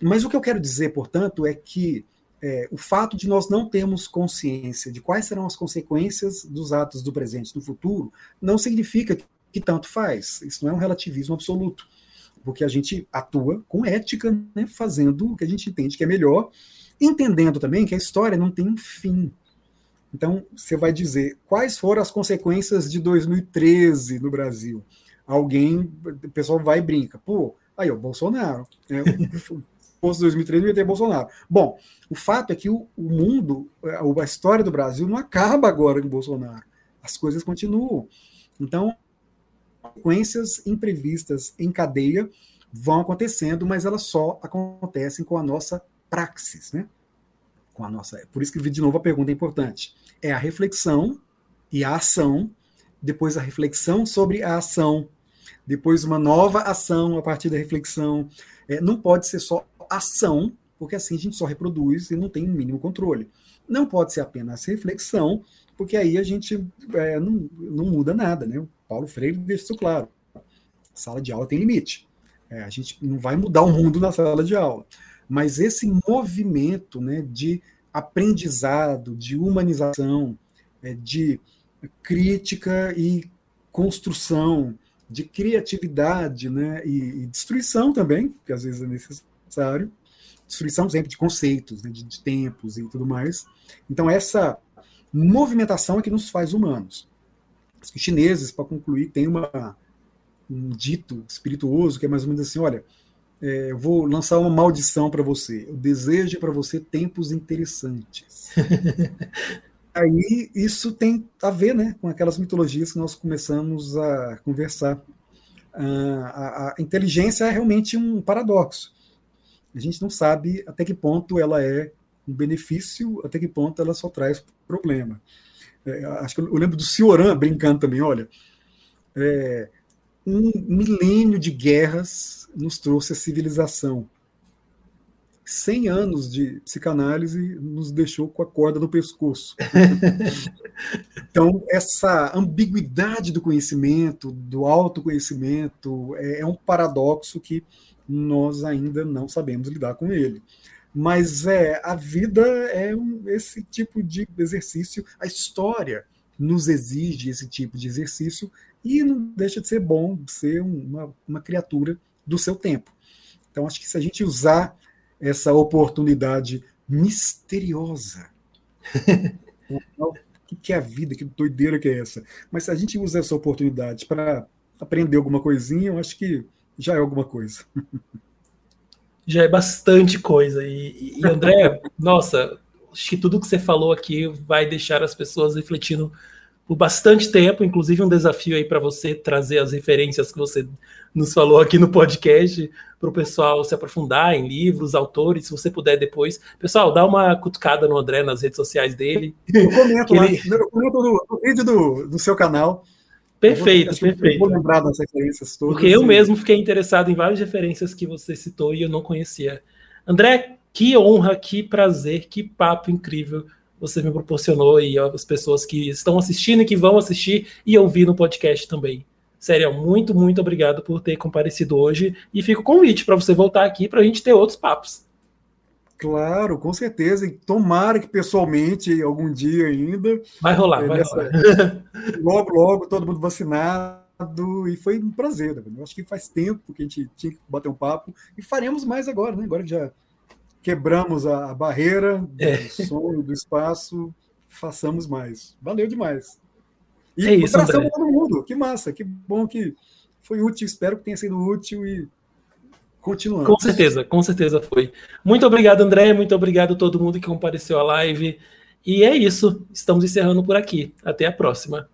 Mas o que eu quero dizer, portanto, é que é, o fato de nós não termos consciência de quais serão as consequências dos atos do presente do futuro não significa que tanto faz. Isso não é um relativismo absoluto porque a gente atua com ética, né, fazendo o que a gente entende que é melhor, entendendo também que a história não tem um fim. Então, você vai dizer quais foram as consequências de 2013 no Brasil. Alguém, o pessoal vai e brinca, pô, aí, o Bolsonaro. Né? Fosse 2013, ia ter Bolsonaro. Bom, o fato é que o, o, mundo, a história do Brasil não acaba agora com Bolsonaro. As coisas continuam. Então, consequências imprevistas em cadeia vão acontecendo, mas elas só acontecem com a nossa praxis, né? Com a nossa. Por isso que de novo a pergunta é importante. É a reflexão e a ação, depois a reflexão sobre a ação, depois uma nova ação a partir da reflexão. É, não pode ser só ação, porque assim a gente só reproduz e não tem o mínimo controle. Não pode ser apenas reflexão, porque aí a gente é, não, não muda nada, né? O Paulo Freire deixa isso claro. Sala de aula tem limite. É, a gente não vai mudar o mundo na sala de aula. Mas esse movimento né, de aprendizado, de humanização, é, de crítica e construção, de criatividade né, e, e, destruição também, que às vezes é necessário, destruição sempre de conceitos, né, de, de tempos e tudo mais. Então, essa movimentação é que nos faz humanos. Os chineses, para concluir, têm uma, um dito espirituoso que é mais ou menos assim: olha, é, eu vou lançar uma maldição para você. Eu desejo para você tempos interessantes. Aí isso tem a ver né, com aquelas mitologias que nós começamos a conversar. A, a, a inteligência é realmente um paradoxo. A gente não sabe até que ponto ela é um benefício, até que ponto ela só traz problema. É, acho que eu lembro do Cioran brincando também, olha, é, um milênio de guerras nos trouxe a civilização. Cem anos de psicanálise nos deixou com a corda no pescoço. então, essa ambiguidade do conhecimento, do autoconhecimento, é, é um paradoxo que nós ainda não sabemos lidar com ele. Mas é, a vida é um, esse tipo de exercício, a história nos exige esse tipo de exercício e não deixa de ser bom ser uma, uma criatura do seu tempo. Então, acho que se a gente usar essa oportunidade misteriosa, o que é a vida, que doideira que é essa? Mas se a gente usa essa oportunidade para aprender alguma coisinha, eu acho que já é alguma coisa. já é bastante coisa. E, e André, nossa, acho que tudo que você falou aqui vai deixar as pessoas refletindo por bastante tempo, inclusive um desafio aí para você trazer as referências que você nos falou aqui no podcast para o pessoal se aprofundar em livros, autores, se você puder depois. Pessoal, dá uma cutucada no André nas redes sociais dele. Eu comento, lá, ele... eu comento no, no vídeo do, do seu canal. Perfeito, vou, perfeito. Vou lembrar das referências todas. Porque eu e... mesmo fiquei interessado em várias referências que você citou e eu não conhecia. André, que honra, que prazer, que papo incrível você me proporcionou e as pessoas que estão assistindo e que vão assistir e ouvir no podcast também. Sério, muito, muito obrigado por ter comparecido hoje e fica o convite para você voltar aqui para a gente ter outros papos. Claro, com certeza. E tomara que pessoalmente, algum dia ainda. Vai rolar, é, vai nessa... rolar. Logo, logo, todo mundo vacinado. E foi um prazer. Né? Eu acho que faz tempo que a gente tinha que bater um papo. E faremos mais agora, né? Agora que já quebramos a barreira do é. som, do espaço, façamos mais. Valeu demais. E é isso, abração para todo mundo. Que massa, que bom que foi útil. Espero que tenha sido útil e continuando. Com certeza, com certeza foi. Muito obrigado, André. Muito obrigado a todo mundo que compareceu à live. E é isso. Estamos encerrando por aqui. Até a próxima.